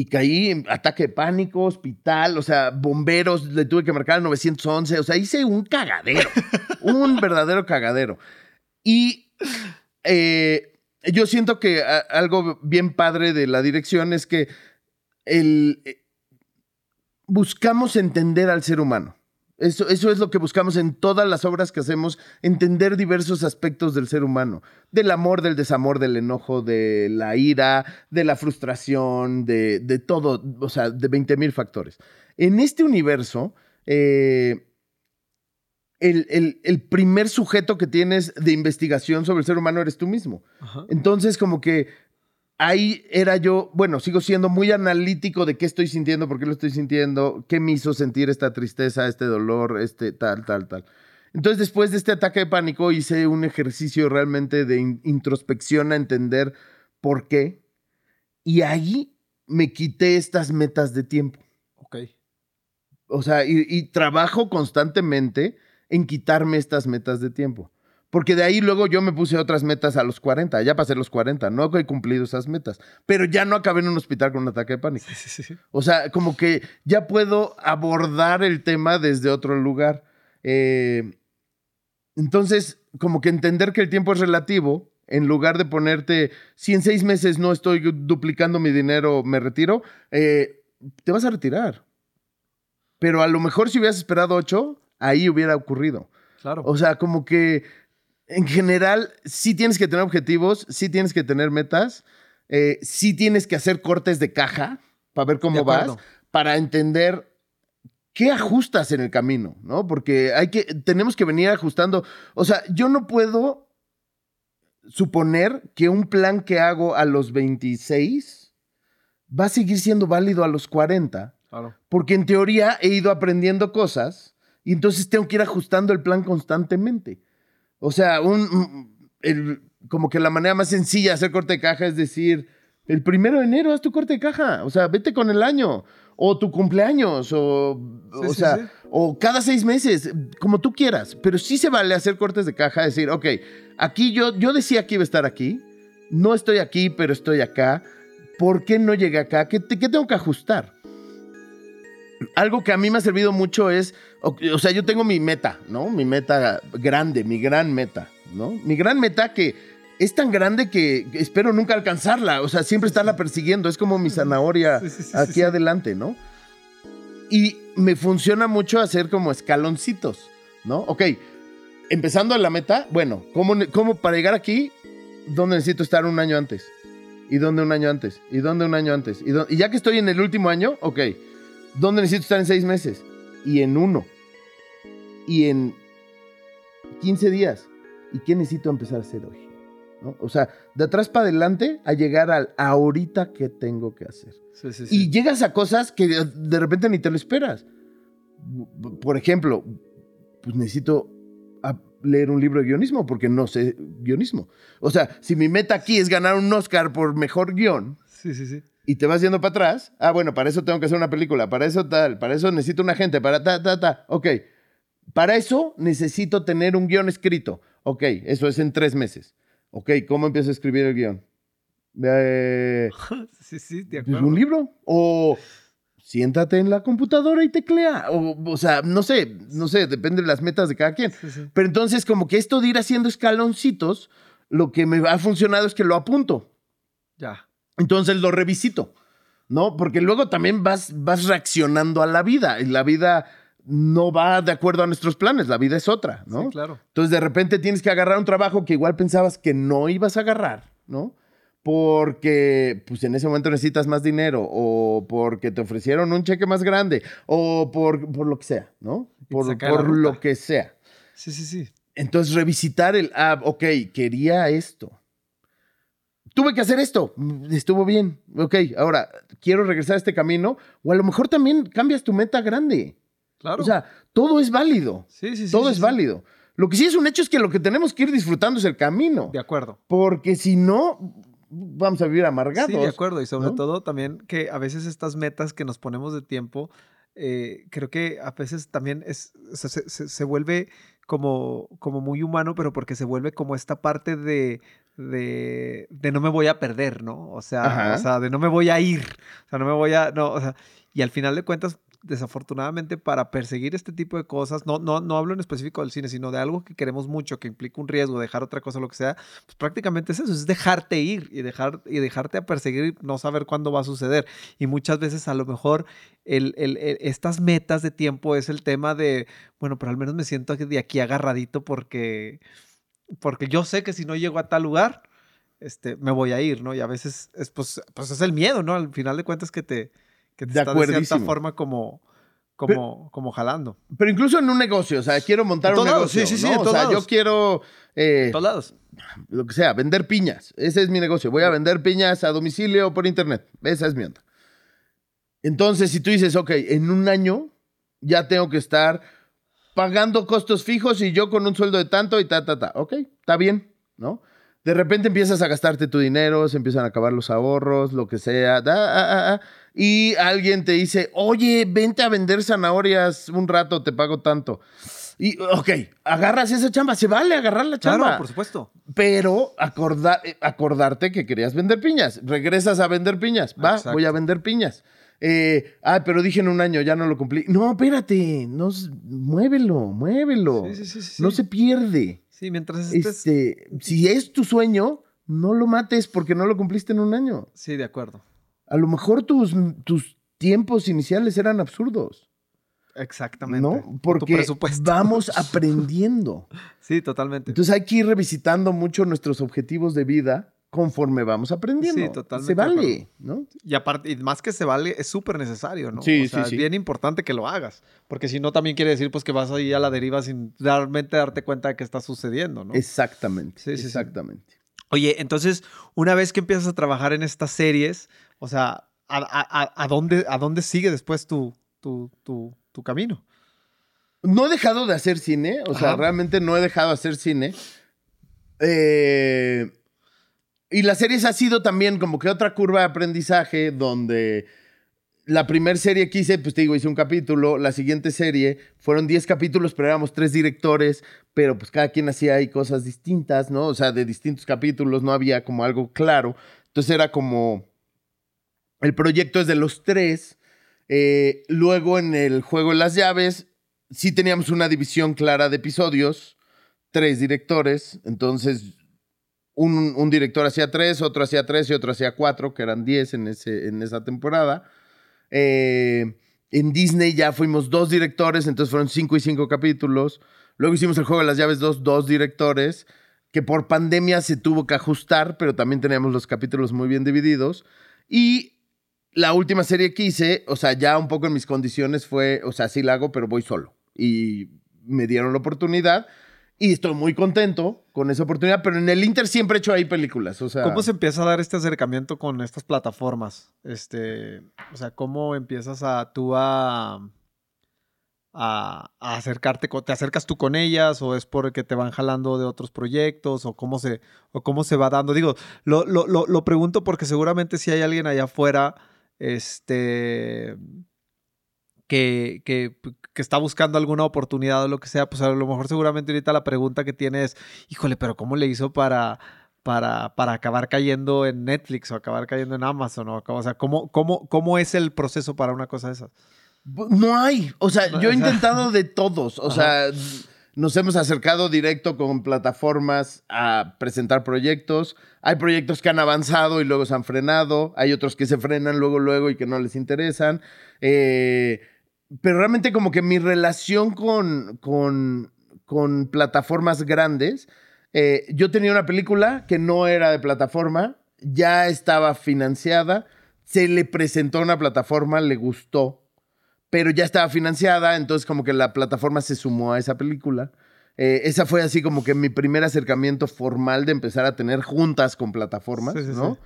y caí en ataque de pánico, hospital, o sea, bomberos, le tuve que marcar al 911, o sea, hice un cagadero, un verdadero cagadero. Y eh, yo siento que algo bien padre de la dirección es que el, eh, buscamos entender al ser humano. Eso, es lo que buscamos en todas las obras que hacemos, entender diversos aspectos del ser humano, del amor, del desamor, del enojo, de la ira, de la frustración, de, todo, o sea, de 20 mil factores. En este universo, eh, el, primer sujeto que tienes de investigación sobre el ser humano eres tú mismo. Entonces, como que ahí era yo, bueno, sigo siendo muy analítico de qué estoy sintiendo, por qué lo estoy sintiendo, qué me hizo sentir esta tristeza, este dolor, este tal, tal, tal. Entonces, después de este ataque de pánico, hice un ejercicio realmente de introspección a entender por qué. Y ahí me quité estas metas de tiempo. Ok. O sea, y, trabajo constantemente en quitarme estas metas de tiempo. Porque de ahí luego yo me puse otras metas a los 40, ya pasé los 40, no he cumplido esas metas, pero ya no acabé en un hospital con un ataque de pánico. O sea, como que ya puedo abordar el tema desde otro lugar. Eh, entonces, como que entender que el tiempo es relativo, en lugar de ponerte, si en seis meses no estoy duplicando mi dinero, me retiro, eh, te vas a retirar. Pero a lo mejor si hubieras esperado ocho, ahí hubiera ocurrido. Claro. O sea, como que en general sí tienes que tener objetivos, sí tienes que tener metas, eh, sí tienes que hacer cortes de caja para ver cómo vas, para entender qué ajustas en el camino, ¿no? Porque hay que, tenemos que venir ajustando. O sea, yo no puedo suponer que un plan que hago a los 26 va a seguir siendo válido a los 40. Porque en teoría he ido aprendiendo cosas y entonces tengo que ir ajustando el plan constantemente. O sea, un, como que la manera más sencilla de hacer corte de caja es decir, el primero de enero haz tu corte de caja. O sea, vete con el año. O tu cumpleaños. O, o sea, o cada seis meses. Como tú quieras. Pero sí se vale hacer cortes de caja. Decir, ok, aquí yo, yo decía que iba a estar aquí. No estoy aquí, pero estoy acá. ¿Por qué no llegué acá? ¿Qué, qué tengo que ajustar? Algo que a mí me ha servido mucho es, o, sea, yo tengo mi meta, ¿no? Mi meta grande, mi gran meta, ¿no? Mi gran meta que es tan grande que espero nunca alcanzarla, o sea, siempre estarla persiguiendo, es como mi zanahoria aquí adelante, ¿no? Y me funciona mucho hacer como escaloncitos, ¿no? Ok, empezando a la meta, bueno, ¿cómo, cómo para llegar aquí, dónde necesito estar un año antes? ¿Y dónde un año antes? ¿Y dónde un año antes? ¿Y, y ya que estoy en el último año, ok, ¿Dónde necesito estar en seis meses? Y en uno. Y en 15 días. ¿Y qué necesito empezar a hacer hoy? O sea, de atrás para adelante a llegar al ahorita que tengo que hacer. Y llegas a cosas que de repente ni te lo esperas. Por ejemplo, pues necesito leer un libro de guionismo porque no sé guionismo. O sea, si mi meta aquí es ganar un Oscar por mejor guion, sí, sí, sí y te vas yendo para atrás, ah, bueno, para eso tengo que hacer una película, para eso tal, para eso necesito un agente, para ta, ta, ta, ok. Para eso necesito tener un guion escrito. Ok, eso es en tres meses. Ok, ¿cómo empiezo a escribir el guion? Eh, sí, sí, de acuerdo. ¿Un libro? O siéntate en la computadora y teclea. O, o sea, no sé, no sé, depende de las metas de cada quien. Pero entonces, como que esto de ir haciendo escaloncitos, lo que me ha funcionado es que lo apunto. Ya. Entonces lo revisito, ¿no? Porque luego también vas, vas reaccionando a la vida y la vida no va de acuerdo a nuestros planes, la vida es otra, ¿no? Sí, claro. Entonces de repente tienes que agarrar un trabajo que igual pensabas que no ibas a agarrar, ¿no? Porque pues en ese momento necesitas más dinero o porque te ofrecieron un cheque más grande o por, por lo que sea, ¿no? Por, por lo que sea. Sí, sí, sí. Entonces revisitar el, ah, ok, quería esto tuve que hacer esto, estuvo bien, ok, ahora quiero regresar a este camino, o a lo mejor también cambias tu meta grande. Claro. O sea, todo es válido. Sí, sí, sí. Todo es válido. Lo que sí es un hecho es que lo que tenemos que ir disfrutando es el camino. De acuerdo. Porque si no, vamos a vivir amargados. Sí, de acuerdo. Y sobre todo también que a veces estas metas que nos ponemos de tiempo, eh, creo que a veces también es, se, se, vuelve como, como muy humano, pero porque se vuelve como esta parte de, de, de, no me voy a perder, ¿no? O sea, o sea, de no me voy a ir, o sea, no me voy a, no, o sea, y al final de cuentas, desafortunadamente, para perseguir este tipo de cosas, no, no, no hablo en específico del cine, sino de algo que queremos mucho, que implica un riesgo, dejar otra cosa, lo que sea, pues prácticamente es eso, es dejarte ir y, dejar, y dejarte a perseguir no saber cuándo va a suceder. Y muchas veces a lo mejor el, el, estas metas de tiempo es el tema de, bueno, pero al menos me siento de aquí agarradito porque porque yo sé que si no llego a tal lugar, este, me voy a ir, ¿no? Y a veces es, pues, pues es el miedo, ¿no? Al final de cuentas que te, que te está de cierta forma como, como, como jalando. Pero incluso en un negocio, o sea, quiero montar un negocio. Sí, sí, sí, o sea, yo quiero. Eh, todos lados. Lo que sea, vender piñas. Ese es mi negocio. Voy a vender piñas a domicilio o por internet. Esa es mi onda. Entonces, si tú dices, ok, en un año ya tengo que estar pagando costos fijos y yo con un sueldo de tanto y ta, ta, ta. Ok, está bien, ¿no? de repente empiezas a gastarte tu dinero, se empiezan a acabar los ahorros, lo que sea. Ah, ah, ah, y alguien te dice, oye, vente a vender zanahorias un rato, te pago tanto. Y, ok, agarras esa chamba, se vale agarrar la chamba. Claro, por supuesto. Pero eh, acordarte que querías vender piñas. Regresas a vender piñas. Va, voy a vender piñas. Eh, ah, pero dije en un año, ya no lo cumplí. No, espérate, no, muévelo, muévelo. Sí, sí, sí, no se pierde. Sí, mientras estés... Este, si es tu sueño, no lo mates porque no lo cumpliste en un año. Sí, de acuerdo. A lo mejor tus, tus tiempos iniciales eran absurdos. Exactamente. ¿No? Porque vamos aprendiendo. sí, totalmente. Entonces hay que ir revisitando mucho nuestros objetivos de vida conforme vamos aprendiendo. Sí, totalmente. Se vale, ¿no? Y aparte, más que se vale, es súper necesario, ¿no? Sí, o sea, Es bien importante que lo hagas, porque si no también quiere decir pues que vas ahí a la deriva sin realmente darte cuenta de qué está sucediendo, ¿no? Exactamente. Sí, sí, exactamente. Oye, entonces, una vez que empiezas a trabajar en estas series, o sea, ¿a, dónde, a dónde sigue después tu, tu, tu, tu, camino? No he dejado de hacer cine, o sea, realmente no he dejado de hacer cine. Eh y la serie ha sido también como que otra curva de aprendizaje donde la primera serie que hice, pues te digo, hice un capítulo, la siguiente serie fueron 10 capítulos, pero éramos tres directores, pero pues cada quien hacía ahí cosas distintas, ¿no? O sea, de distintos capítulos, no había como algo claro. Entonces era como, el proyecto es de los tres. Eh, luego en el juego de las llaves, sí teníamos una división clara de episodios, tres directores, entonces un, director hacía tres, otro hacía tres y otro hacía cuatro, que eran diez en, ese, en esa temporada. Eh, en Disney ya fuimos dos directores, entonces fueron cinco y cinco capítulos. Luego hicimos el juego de las llaves dos, dos directores, que por pandemia se tuvo que ajustar, pero también teníamos los capítulos muy bien divididos. Y la última serie que hice, o sea, ya un poco en mis condiciones fue, o sea, sí la hago, pero voy solo. Y me dieron la oportunidad. Y estoy muy contento con esa oportunidad, pero en el Inter siempre he hecho ahí películas. O sea, ¿Cómo se empieza a dar este acercamiento con estas plataformas? Este, o sea, ¿cómo empiezas a tú a, a, acercarte? ¿Te acercas tú con ellas o es porque te van jalando de otros proyectos o cómo se, o cómo se va dando? Digo, lo, lo, lo, lo pregunto porque seguramente si hay alguien allá afuera, este que, que, está buscando alguna oportunidad o lo que sea, pues a lo mejor seguramente ahorita la pregunta que tiene es, híjole, pero ¿cómo le hizo para, para, para acabar cayendo en Netflix o acabar cayendo en Amazon? O, o sea, ¿cómo, cómo, ¿cómo es el proceso para una cosa de esas? No hay, o sea, yo he intentado de todos, o sea, nos hemos acercado directo con plataformas a presentar proyectos. Hay proyectos que han avanzado y luego se han frenado. Hay otros que se frenan luego, luego y que no les interesan. Eh, pero realmente como que mi relación con, con, con plataformas grandes, eh, yo tenía una película que no era de plataforma, ya estaba financiada, se le presentó a una plataforma, le gustó, pero ya estaba financiada, entonces como que la plataforma se sumó a esa película. Eh, esa fue así como que mi primer acercamiento formal de empezar a tener juntas con plataformas, ¿no?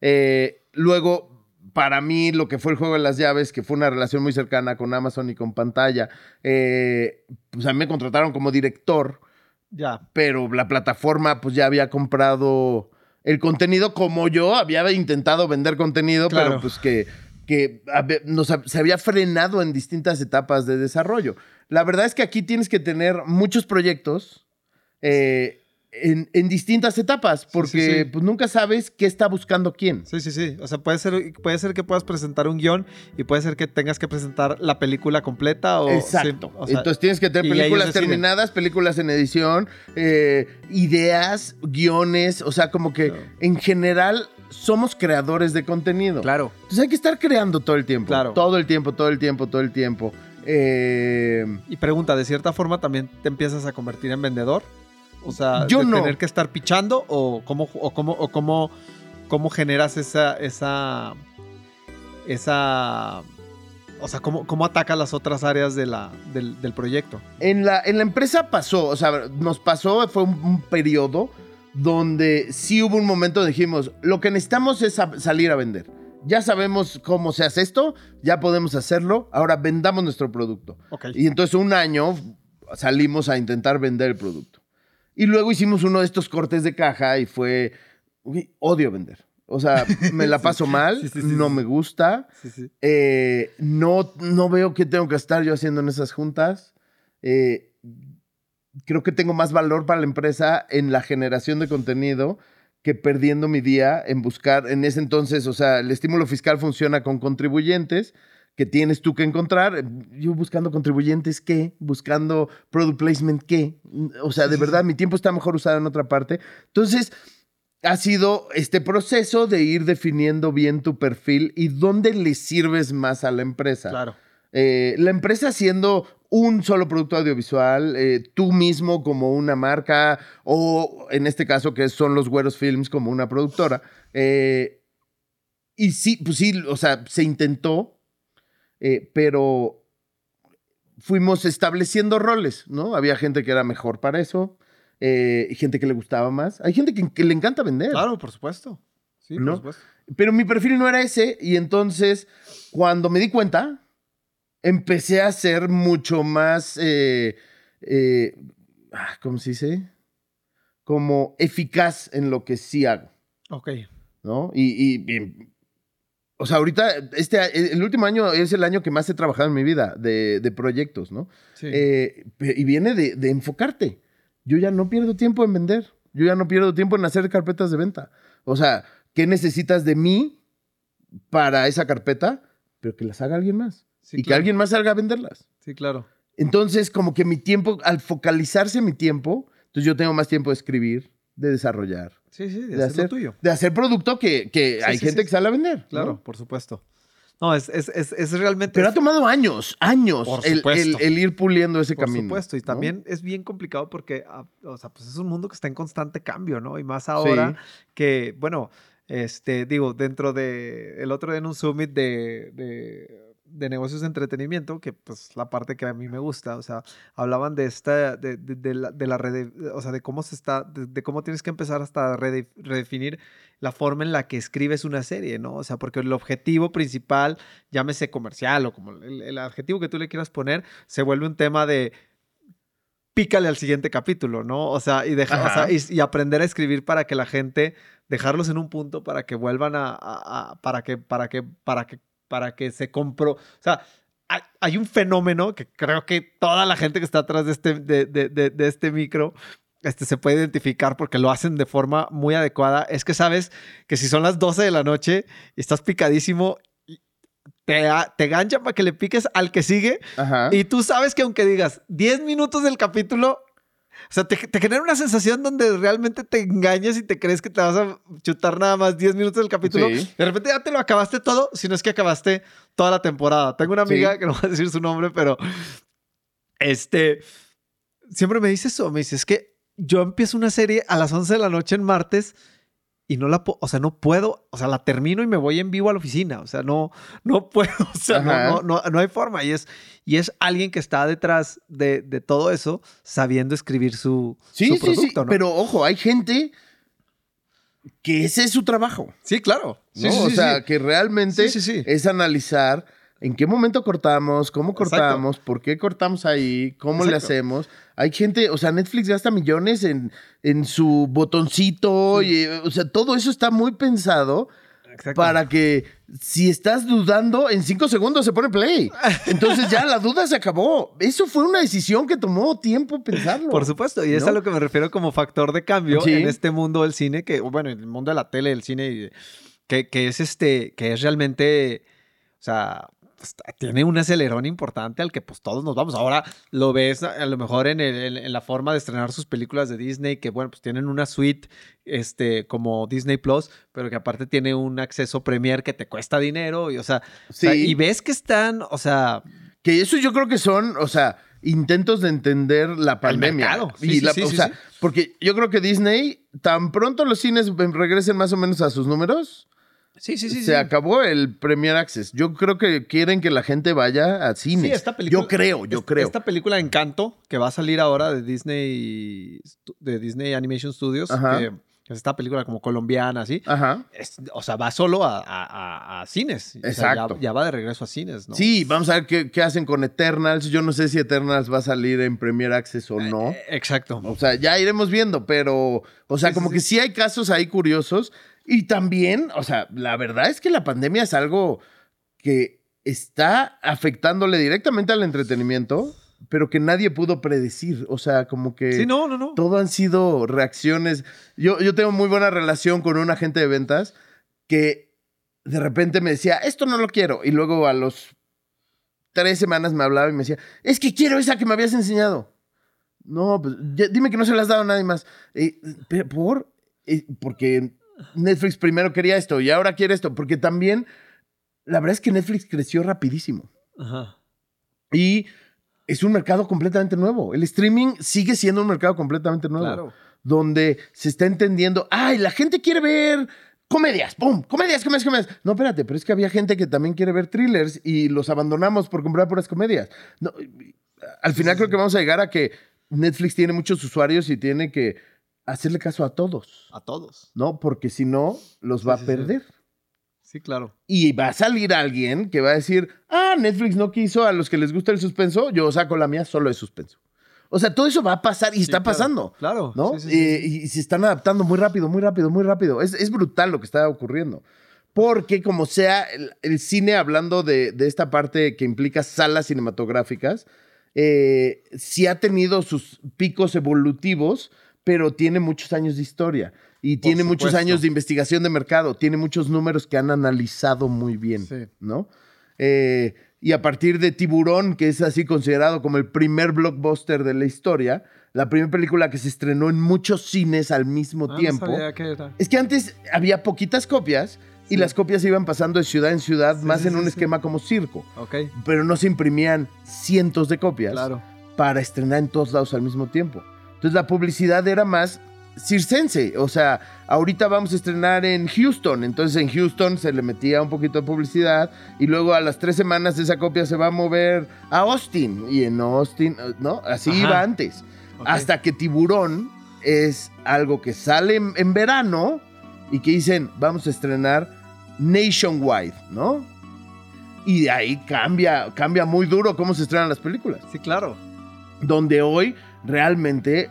Eh, luego para mí lo que fue el juego de las llaves, que fue una relación muy cercana con Amazon y con pantalla, eh, pues a mí me contrataron como director. Ya. Pero la plataforma pues ya había comprado el contenido como yo había intentado vender contenido, pero pues que, que se había frenado en distintas etapas de desarrollo. La verdad es que aquí tienes que tener muchos proyectos. Eh, en, distintas etapas, porque pues nunca sabes qué está buscando quién. Sí, sí, sí. O sea, puede ser, puede ser que puedas presentar un guion y puede ser que tengas que presentar la película completa o... Exacto. Entonces tienes que tener películas terminadas, películas en edición, eh, ideas, guiones, o sea, como que en general somos creadores de contenido. Claro. Entonces hay que estar creando todo el tiempo. Claro. Todo el tiempo, todo el tiempo, todo el tiempo. Eh, y pregunta, ¿de cierta forma también te empiezas a convertir en vendedor? O sea, Yo no. tener que estar pichando o cómo, o cómo, o cómo, cómo generas esa, esa, esa, o sea, cómo, cómo ataca las otras áreas de la, del, proyecto. En la, en la empresa pasó, o sea, nos pasó, fue un, periodo donde sí hubo un momento donde dijimos, lo que necesitamos es salir a vender. Ya sabemos cómo se hace esto, ya podemos hacerlo, ahora vendamos nuestro producto. Y entonces un año salimos a intentar vender el producto. Y luego hicimos uno de estos cortes de caja y fue, odio vender. O sea, me la paso mal, no me gusta. Eh, no, no veo qué tengo que estar yo haciendo en esas juntas. Eh, creo que tengo más valor para la empresa en la generación de contenido que perdiendo mi día en buscar, en ese entonces, o sea, el estímulo fiscal funciona con contribuyentes que tienes tú que encontrar. Yo buscando contribuyentes, ¿qué? Buscando product placement, ¿qué? O sea, de verdad, mi tiempo está mejor usado en otra parte. Entonces, ha sido este proceso de ir definiendo bien tu perfil y dónde le sirves más a la empresa. Claro. Eh, la empresa siendo un solo producto audiovisual, eh, tú mismo como una marca, o en este caso que son los Güeros Films como una productora. Eh, y sí, pues sí, o sea, se intentó, eh, pero fuimos estableciendo roles, ¿no? Había gente que era mejor para eso, eh, gente que le gustaba más. Hay gente que, le encanta vender. Claro, por supuesto. Sí, por supuesto. Pero mi perfil no era ese y entonces cuando me di cuenta, empecé a ser mucho más, eh, ah, ¿cómo se dice? Como eficaz en lo que sí hago. Ok. ¿No? y o sea, ahorita, este, el último año es el año que más he trabajado en mi vida de, proyectos, ¿no? Sí. Eh, y viene de, enfocarte. Yo ya no pierdo tiempo en vender. Yo ya no pierdo tiempo en hacer carpetas de venta. O sea, ¿qué necesitas de mí para esa carpeta? Pero que las haga alguien más. y que alguien más salga a venderlas. Sí, claro. Entonces, como que mi tiempo, al focalizarse mi tiempo, entonces yo tengo más tiempo de escribir, de desarrollar. Sí, sí, de, hacer, tuyo. De hacer producto que, hay gente que sale a vender. Claro, por supuesto. No, es, realmente. Pero ha tomado años, años el, el, ir puliendo ese camino. Por supuesto, y también es bien complicado porque, ah, o sea, pues es un mundo que está en constante cambio, ¿no? Y más ahora que, bueno, este, digo, dentro de. El otro día en un summit de de negocios de entretenimiento, que pues la parte que a mí me gusta, o sea, hablaban de esta, de, de, la, de la red, o sea, de cómo se está, de, cómo tienes que empezar hasta redefinir la forma en la que escribes una serie, ¿no? O sea, porque el objetivo principal, llámese comercial o como el, adjetivo que tú le quieras poner, se vuelve un tema de pícale al siguiente capítulo, ¿no? O sea, y, dejar, o sea, y, aprender a escribir para que la gente, dejarlos en un punto para que vuelvan a, a para que, para que, para que para que se compró. O sea, hay, un fenómeno que creo que toda la gente que está atrás de este, de, de, de, este micro este, se puede identificar porque lo hacen de forma muy adecuada. Es que sabes que si son las 12 de la noche y estás picadísimo, te, te ganchan para que le piques al que sigue. Y tú sabes que aunque digas 10 minutos del capítulo, o sea, te, genera una sensación donde realmente te engañas y te crees que te vas a chutar nada más 10 minutos del capítulo. De repente ya te lo acabaste todo, si no es que acabaste toda la temporada. Tengo una amiga que no voy a decir su nombre, pero este siempre me dice eso. Me dice, es que yo empiezo una serie a las 11 de la noche en martes y no la o sea, no puedo, o sea, la termino y me voy en vivo a la oficina, o sea, no, no puedo, o sea, no, no, no, hay forma. Y es, y es alguien que está detrás de, de todo eso, sabiendo escribir su, sí, su producto, sí, sí. Pero ojo, hay gente que ese es su trabajo. Sí, claro. Sí, o sea, que realmente es analizar en qué momento cortamos, cómo cortamos, por qué cortamos ahí, cómo le hacemos. Hay gente, o sea, Netflix gasta millones en, en su botoncito, y, o sea, todo eso está muy pensado para que si estás dudando, en cinco segundos se pone play. Entonces ya la duda se acabó. Eso fue una decisión que tomó tiempo pensarlo. Por supuesto, y es a lo que me refiero como factor de cambio en este mundo del cine, que, bueno, en el mundo de la tele, del cine, que, que es este, que es realmente, o sea, pues, tiene un acelerón importante al que pues todos nos vamos. Ahora lo ves a lo mejor en, en, la forma de estrenar sus películas de Disney, que bueno, pues tienen una suite este, como Disney Plus, pero que aparte tiene un acceso Premier que te cuesta dinero y o sea, y ves que están, o sea... Que eso yo creo que son, o sea, intentos de entender la pandemia. y la, o sea, porque yo creo que Disney, tan pronto los cines regresen más o menos a sus números, Sí, sí, sí. Se acabó el Premier Access. Yo creo que quieren que la gente vaya al cine. Sí, esta película. Yo creo, yo creo. Esta película Encanto, que va a salir ahora de Disney, de Disney Animation Studios, que esta película como colombiana, así. Ajá. o sea, va solo a, cines. Exacto. ya, va de regreso a cines, ¿no? Sí, vamos a ver qué, hacen con Eternals. Yo no sé si Eternals va a salir en Premier Access o no. Eh, exacto. O sea, ya iremos viendo, pero, o sea, como que sí hay casos ahí curiosos. Y también, o sea, la verdad es que la pandemia es algo que está afectándole directamente al entretenimiento pero que nadie pudo predecir. O sea, como que. Sí, no, no, no. Todo han sido reacciones. Yo, yo tengo muy buena relación con un agente de ventas que de repente me decía, esto no lo quiero. Y luego a los tres semanas me hablaba y me decía, es que quiero esa que me habías enseñado. No, pues dime que no se la has dado a nadie más. ¿Por? porque Netflix primero quería esto y ahora quiere esto. Porque también, la verdad es que Netflix creció rapidísimo. Ajá. Y es un mercado completamente nuevo. El streaming sigue siendo un mercado completamente nuevo. Claro. Donde se está entendiendo, ay, la gente quiere ver comedias, ¡pum! Comedias, comedias, comedias. No, espérate, pero es que había gente que también quiere ver thrillers y los abandonamos por comprar puras comedias. No, al final creo que vamos a llegar a que Netflix tiene muchos usuarios y tiene que hacerle caso a todos. A todos. ¿No? Porque si no, los va a perder. Sí, claro. Y va a salir alguien que va a decir, ah, Netflix no quiso a los que les gusta el suspenso, yo saco la mía solo de suspenso. O sea, todo eso va a pasar y está pasando. Claro. ¿no? y, se están adaptando muy rápido, muy rápido, muy rápido. Es, brutal lo que está ocurriendo. Porque como sea, el, cine, hablando de, esta parte que implica salas cinematográficas, eh, sí ha tenido sus picos evolutivos, pero tiene muchos años de historia. Y tiene muchos años de investigación de mercado, tiene muchos números que han analizado muy bien, ¿no? Eh, y a partir de Tiburón, que es así considerado como el primer blockbuster de la historia, la primera película que se estrenó en muchos cines al mismo ah, tiempo. Es que antes había poquitas copias y las copias iban pasando de ciudad en ciudad, más en un esquema como circo. Pero no se imprimían cientos de copias para estrenar en todos lados al mismo tiempo. Entonces la publicidad era más circense. O sea, ahorita vamos a estrenar en Houston. Entonces en Houston se le metía un poquito de publicidad. Y luego a las tres semanas esa copia se va a mover a Austin. Y en Austin, ¿no? Así iba antes. Hasta que Tiburón es algo que sale en, verano y que dicen, vamos a estrenar nationwide, ¿no? Y de ahí cambia, cambia muy duro cómo se estrenan las películas. Sí, claro. Donde hoy realmente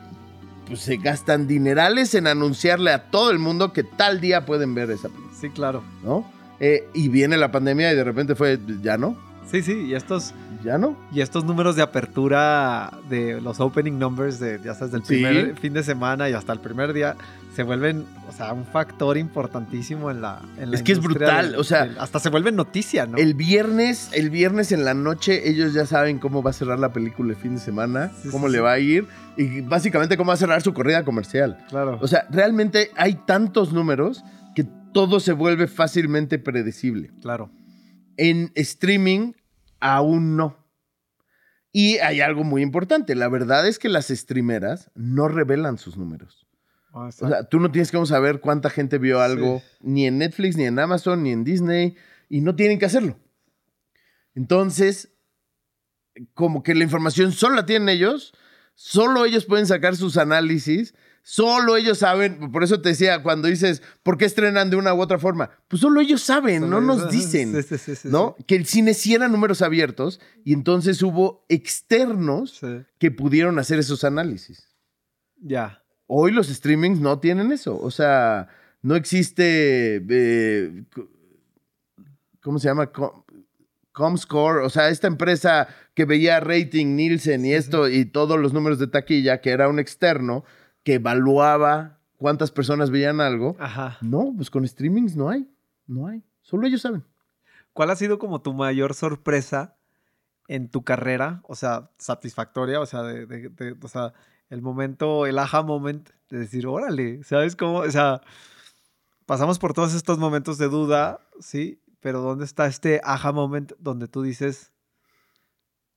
pues, se gastan dinerales en anunciarle a todo el mundo que tal día pueden ver esa película. Sí, claro. ¿No? Eh, y viene la pandemia y de repente fue, ya no. Sí, sí, y estos. Ya no. Y estos números de apertura de los opening numbers de, ya sabes, del primer fin de semana y hasta el primer día se vuelven, o sea, un factor importantísimo en la. es que es brutal, o sea. hasta se vuelve noticia, ¿no? El viernes, el viernes en la noche, ellos ya saben cómo va a cerrar la película el fin de semana, cómo le va a ir y básicamente cómo va a cerrar su corrida comercial. Claro. O sea, realmente hay tantos números que todo se vuelve fácilmente predecible. Claro. En streaming, aún no. Y hay algo muy importante. La verdad es que las streameras no revelan sus números. Ah, o sea, tú no tienes que saber cuánta gente vio algo, ni en Netflix, ni en Amazon, ni en Disney, y no tienen que hacerlo. Entonces, como que la información solo la tienen ellos, solo ellos pueden sacar sus análisis Solo ellos saben, por eso te decía, cuando dices, ¿por qué estrenan de una u otra forma? Pues solo ellos saben, no nos dicen, ¿no? Que el cine sí era números abiertos y entonces hubo externos que pudieron hacer esos análisis. Ya. Hoy los streamings no tienen eso, o sea, no existe, eh, ¿cómo se llama? Comscore, o sea, esta empresa que veía rating, Nielsen y esto y todos los números de taquilla, que era un externo, que evaluaba cuántas personas veían algo. Ajá. No, pues con streamings no hay. No hay. Solo ellos saben. ¿Cuál ha sido como tu mayor sorpresa en tu carrera? O sea, satisfactoria, o sea, de, o sea, el momento, el aha moment de decir, órale, ¿sabes cómo? O sea, pasamos por todos estos momentos de duda, ¿sí? Pero ¿dónde está este aha moment donde tú dices,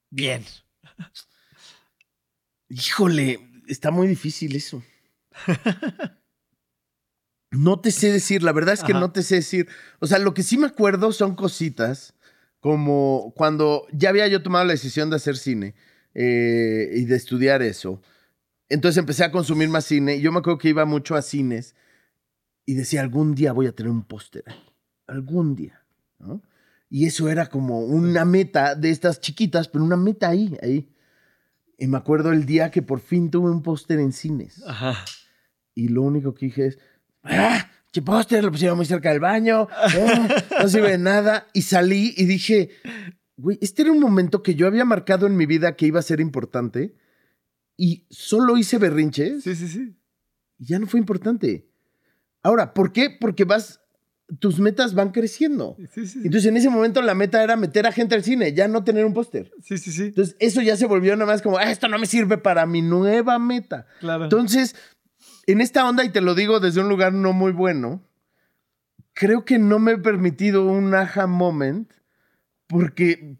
bien? Híjole, está muy difícil eso. no te sé decir, la verdad es que no te sé decir. O sea, lo que sí me acuerdo son cositas como cuando ya había yo tomado la decisión de hacer cine eh, y de estudiar eso. Entonces empecé a consumir más cine. Yo me acuerdo que iba mucho a cines y decía, algún día voy a tener un póster ahí. Algún día. ¿no? Y eso era como una meta de estas chiquitas, pero una meta ahí, ahí. Y me acuerdo el día que por fin tuve un póster en cines. Ajá. Y lo único que dije es, ¡ah! ¡Qué póster! Lo pusieron muy cerca del baño. ¡ah! no sirve de nada. Y salí y dije, güey, este era un momento que yo había marcado en mi vida que iba a ser importante. Y solo hice berrinches. Sí, sí, sí. Y ya no fue importante. Ahora, ¿por qué? Porque vas, tus metas van creciendo. Sí, sí, sí. Entonces, en ese momento la meta era meter a gente al cine, ya no tener un póster. Sí, sí, sí. Entonces, eso ya se volvió nada más como, "Ah, esto no me sirve para mi nueva meta. Claro. Entonces, en esta onda, y te lo digo desde un lugar no muy bueno, creo que no me he permitido un aha moment porque,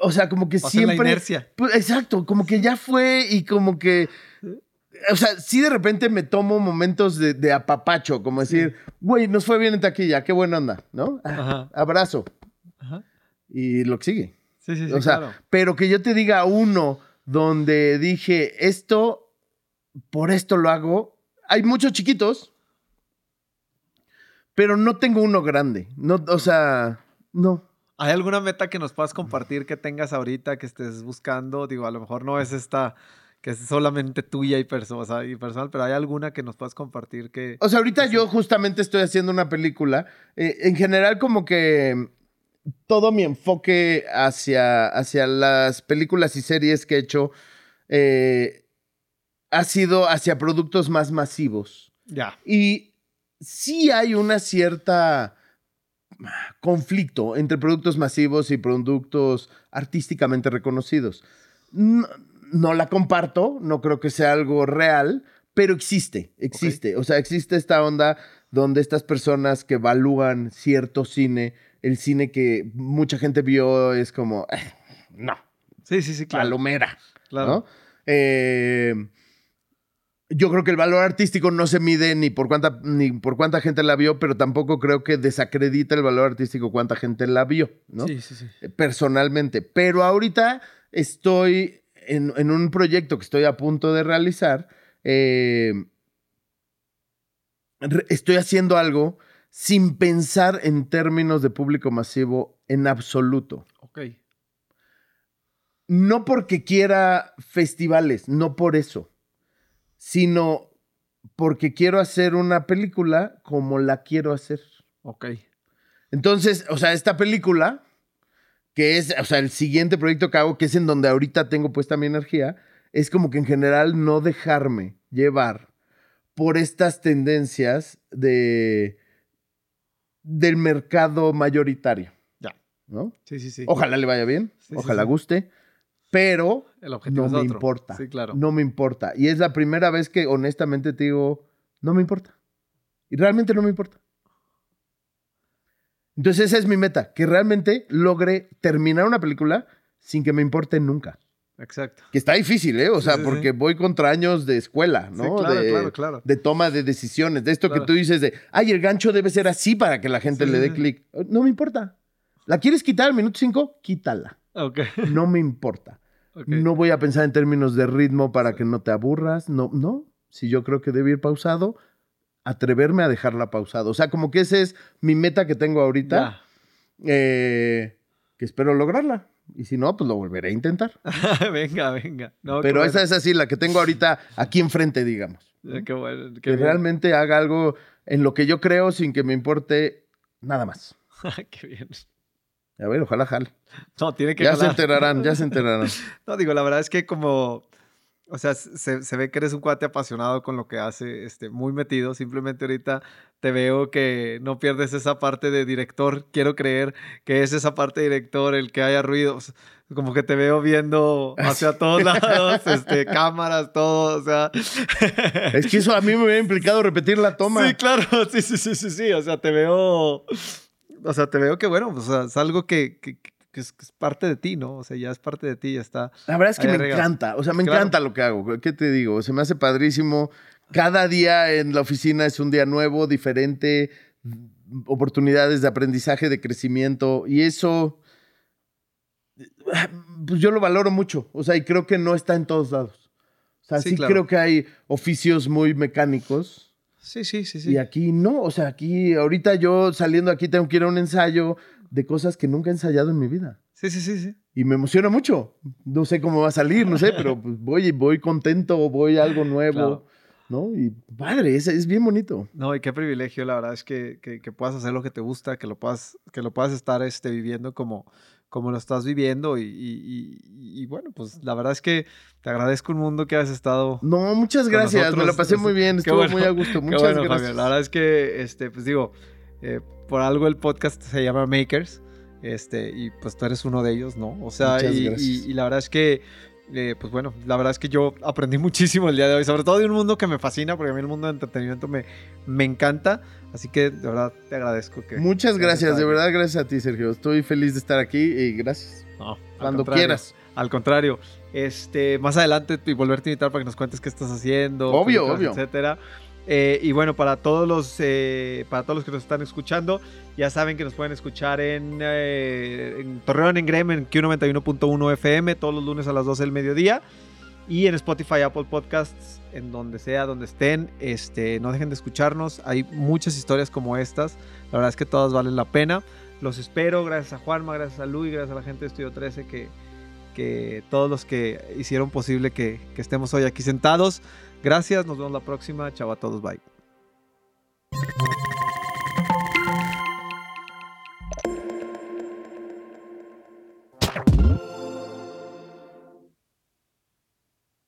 o sea, como que Pasa la siempre... inercia. Pues, exacto, como que ya fue y como que... O sea, sí de repente me tomo momentos de, de apapacho, como decir, güey, nos fue bien en taquilla, qué buena onda, ¿no? Ajá. Abrazo. Ajá. Y lo que sigue. Sí, sí, sí. o sea, claro. pero que yo te diga uno donde dije, esto, por esto lo hago. Hay muchos chiquitos, pero no tengo uno grande. No, o sea, no. ¿Hay alguna meta que nos puedas compartir que tengas ahorita, que estés buscando? Digo, a lo mejor no es esta que es solamente tuya y, perso- o sea, y personal, pero ¿hay alguna que nos puedas compartir que... O sea, ahorita yo justamente estoy haciendo una película. Eh, en general, como que todo mi enfoque hacia, hacia las películas y series que he hecho eh, ha sido hacia productos más masivos. Ya. Y sí hay una cierta conflicto entre productos masivos y productos artísticamente reconocidos. No, no la comparto, no creo que sea algo real, pero existe, existe. O sea, existe esta onda donde estas personas que evalúan cierto cine, el cine que mucha gente vio es como, "Eh, no, Sí, sí, sí, claro. palomera. claro. ¿no? Eh, yo creo que el valor artístico no se mide ni por cuánta ni por cuánta gente la vio, pero tampoco creo que desacredita el valor artístico cuánta gente la vio, ¿no? Sí, sí, sí. Eh, Personalmente. Pero ahorita estoy en, en un proyecto que estoy a punto de realizar. eh, estoy haciendo algo sin pensar en términos de público masivo en absoluto Ok. no porque quiera festivales, no por eso, sino porque quiero hacer una película como la quiero hacer. Ok. Entonces, o sea, esta película, que es, o sea, el siguiente proyecto que hago, que es en donde ahorita tengo puesta mi energía, es como que en general no dejarme llevar por estas tendencias de del mercado mayoritario, Ya. ¿no? Sí, sí, sí. Ojalá le vaya bien, Sí, sí, ojalá sí. guste, pero El objetivo no es me otro. importa. Sí, claro. No me importa. Y es la primera vez que honestamente te digo, no me importa. Y realmente no me importa. Entonces esa es mi meta, que realmente logre terminar una película sin que me importe nunca. Exacto. Que está difícil, ¿eh? O sea, Sí, sí, sí. porque voy contra años de escuela, Sí, ¿no? claro, de, claro, claro. de toma de decisiones, de esto Claro. que tú dices de, ay, el gancho debe ser así para que la gente le dé clic. No me importa. ¿La quieres quitar al minuto 5? Quítala. No me importa. No voy a pensar en términos de ritmo para que no te aburras. No, no. Si yo creo que debe ir pausado, atreverme a dejarla pausado. O sea, como que esa es mi meta que tengo ahorita, eh, que espero lograrla. Y si no, pues lo volveré a intentar. Venga, venga. No, Pero esa bueno. es así, la que tengo ahorita aquí enfrente, digamos. Eh, Qué bueno. Qué Que bien. realmente haga algo en lo que yo creo sin que me importe nada más. qué bien. A ver, ojalá jale. No, tiene que Ya se enterarán, ya se enterarán. No, digo, la verdad es que como, o sea, se, se ve que eres un cuate apasionado con lo que hace, este, muy metido. Simplemente ahorita te veo que no pierdes esa parte de director. Quiero creer que es esa parte de director el que haya ruido. O sea, Como que te veo viendo hacia todos lados, este, cámaras, todo, o sea. Es que eso a mí me hubiera implicado repetir la toma. Sí, claro, sí, sí, sí, sí, sí. O sea, te veo. O sea, te veo que, bueno, o sea, es algo que, que- que es, que es parte de ti, ¿no? O sea, ya es parte de ti, ya está. La verdad es que me encanta, o sea, me Claro. encanta lo que hago. ¿Qué te digo? Se me hace padrísimo. Cada día en la oficina es un día nuevo, diferente, oportunidades de aprendizaje, de crecimiento y eso, pues yo lo valoro mucho. O sea, y creo que no está en todos lados. O sea, Sí, sí, claro. creo que hay oficios muy mecánicos Sí, sí, sí, sí. Y aquí no, o sea, aquí, ahorita yo saliendo aquí tengo que ir a un ensayo de cosas que nunca he ensayado en mi vida. Sí, sí, sí, sí. Y me emociona mucho. No sé cómo va a salir, no sé, pero pues voy, voy contento, voy a algo nuevo. ¿no? Y padre, es, es, bien bonito. No, y qué privilegio, la verdad es que, que, que, puedas hacer lo que te gusta, que lo puedas, que lo puedas estar este, viviendo como, como lo estás viviendo. Y, y, y, bueno, pues la verdad es que te agradezco un mundo que has estado. No, muchas gracias, me lo pasé muy bien, estuvo muy a gusto. Muchas bueno, gracias. la verdad es que, este, pues digo, eh, por algo el podcast se llama Makers. Este, y pues tú eres uno de ellos, ¿no? O sea, y, la verdad es que eh, pues bueno, la verdad es que yo aprendí muchísimo el día de hoy, sobre todo de un mundo que me fascina, porque a mí el mundo del entretenimiento me, me encanta. Así que de verdad te agradezco que. Muchas gracias, de verdad, gracias a ti, Sergio. Estoy feliz de estar aquí y gracias. Cuando quieras. Al contrario, este, más adelante y volverte a invitar para que nos cuentes qué estás haciendo. Obvio, obvio. Etcétera. Eh, y bueno, para todos los eh, para todos los que nos están escuchando, ya saben que nos pueden escuchar en, eh, en Torreón en Grem en Q91.1 FM todos los lunes a las 12 del mediodía y en Spotify, Apple Podcasts, en donde sea, donde estén, este, no dejen de escucharnos. Hay muchas historias como estas. La verdad es que todas valen la pena. Los espero, gracias a Juanma, gracias a Luis, gracias a la gente de Estudio 13 que, que todos los que hicieron posible que, que estemos hoy aquí sentados. Gracias, nos vemos la próxima. Chao a todos, bye.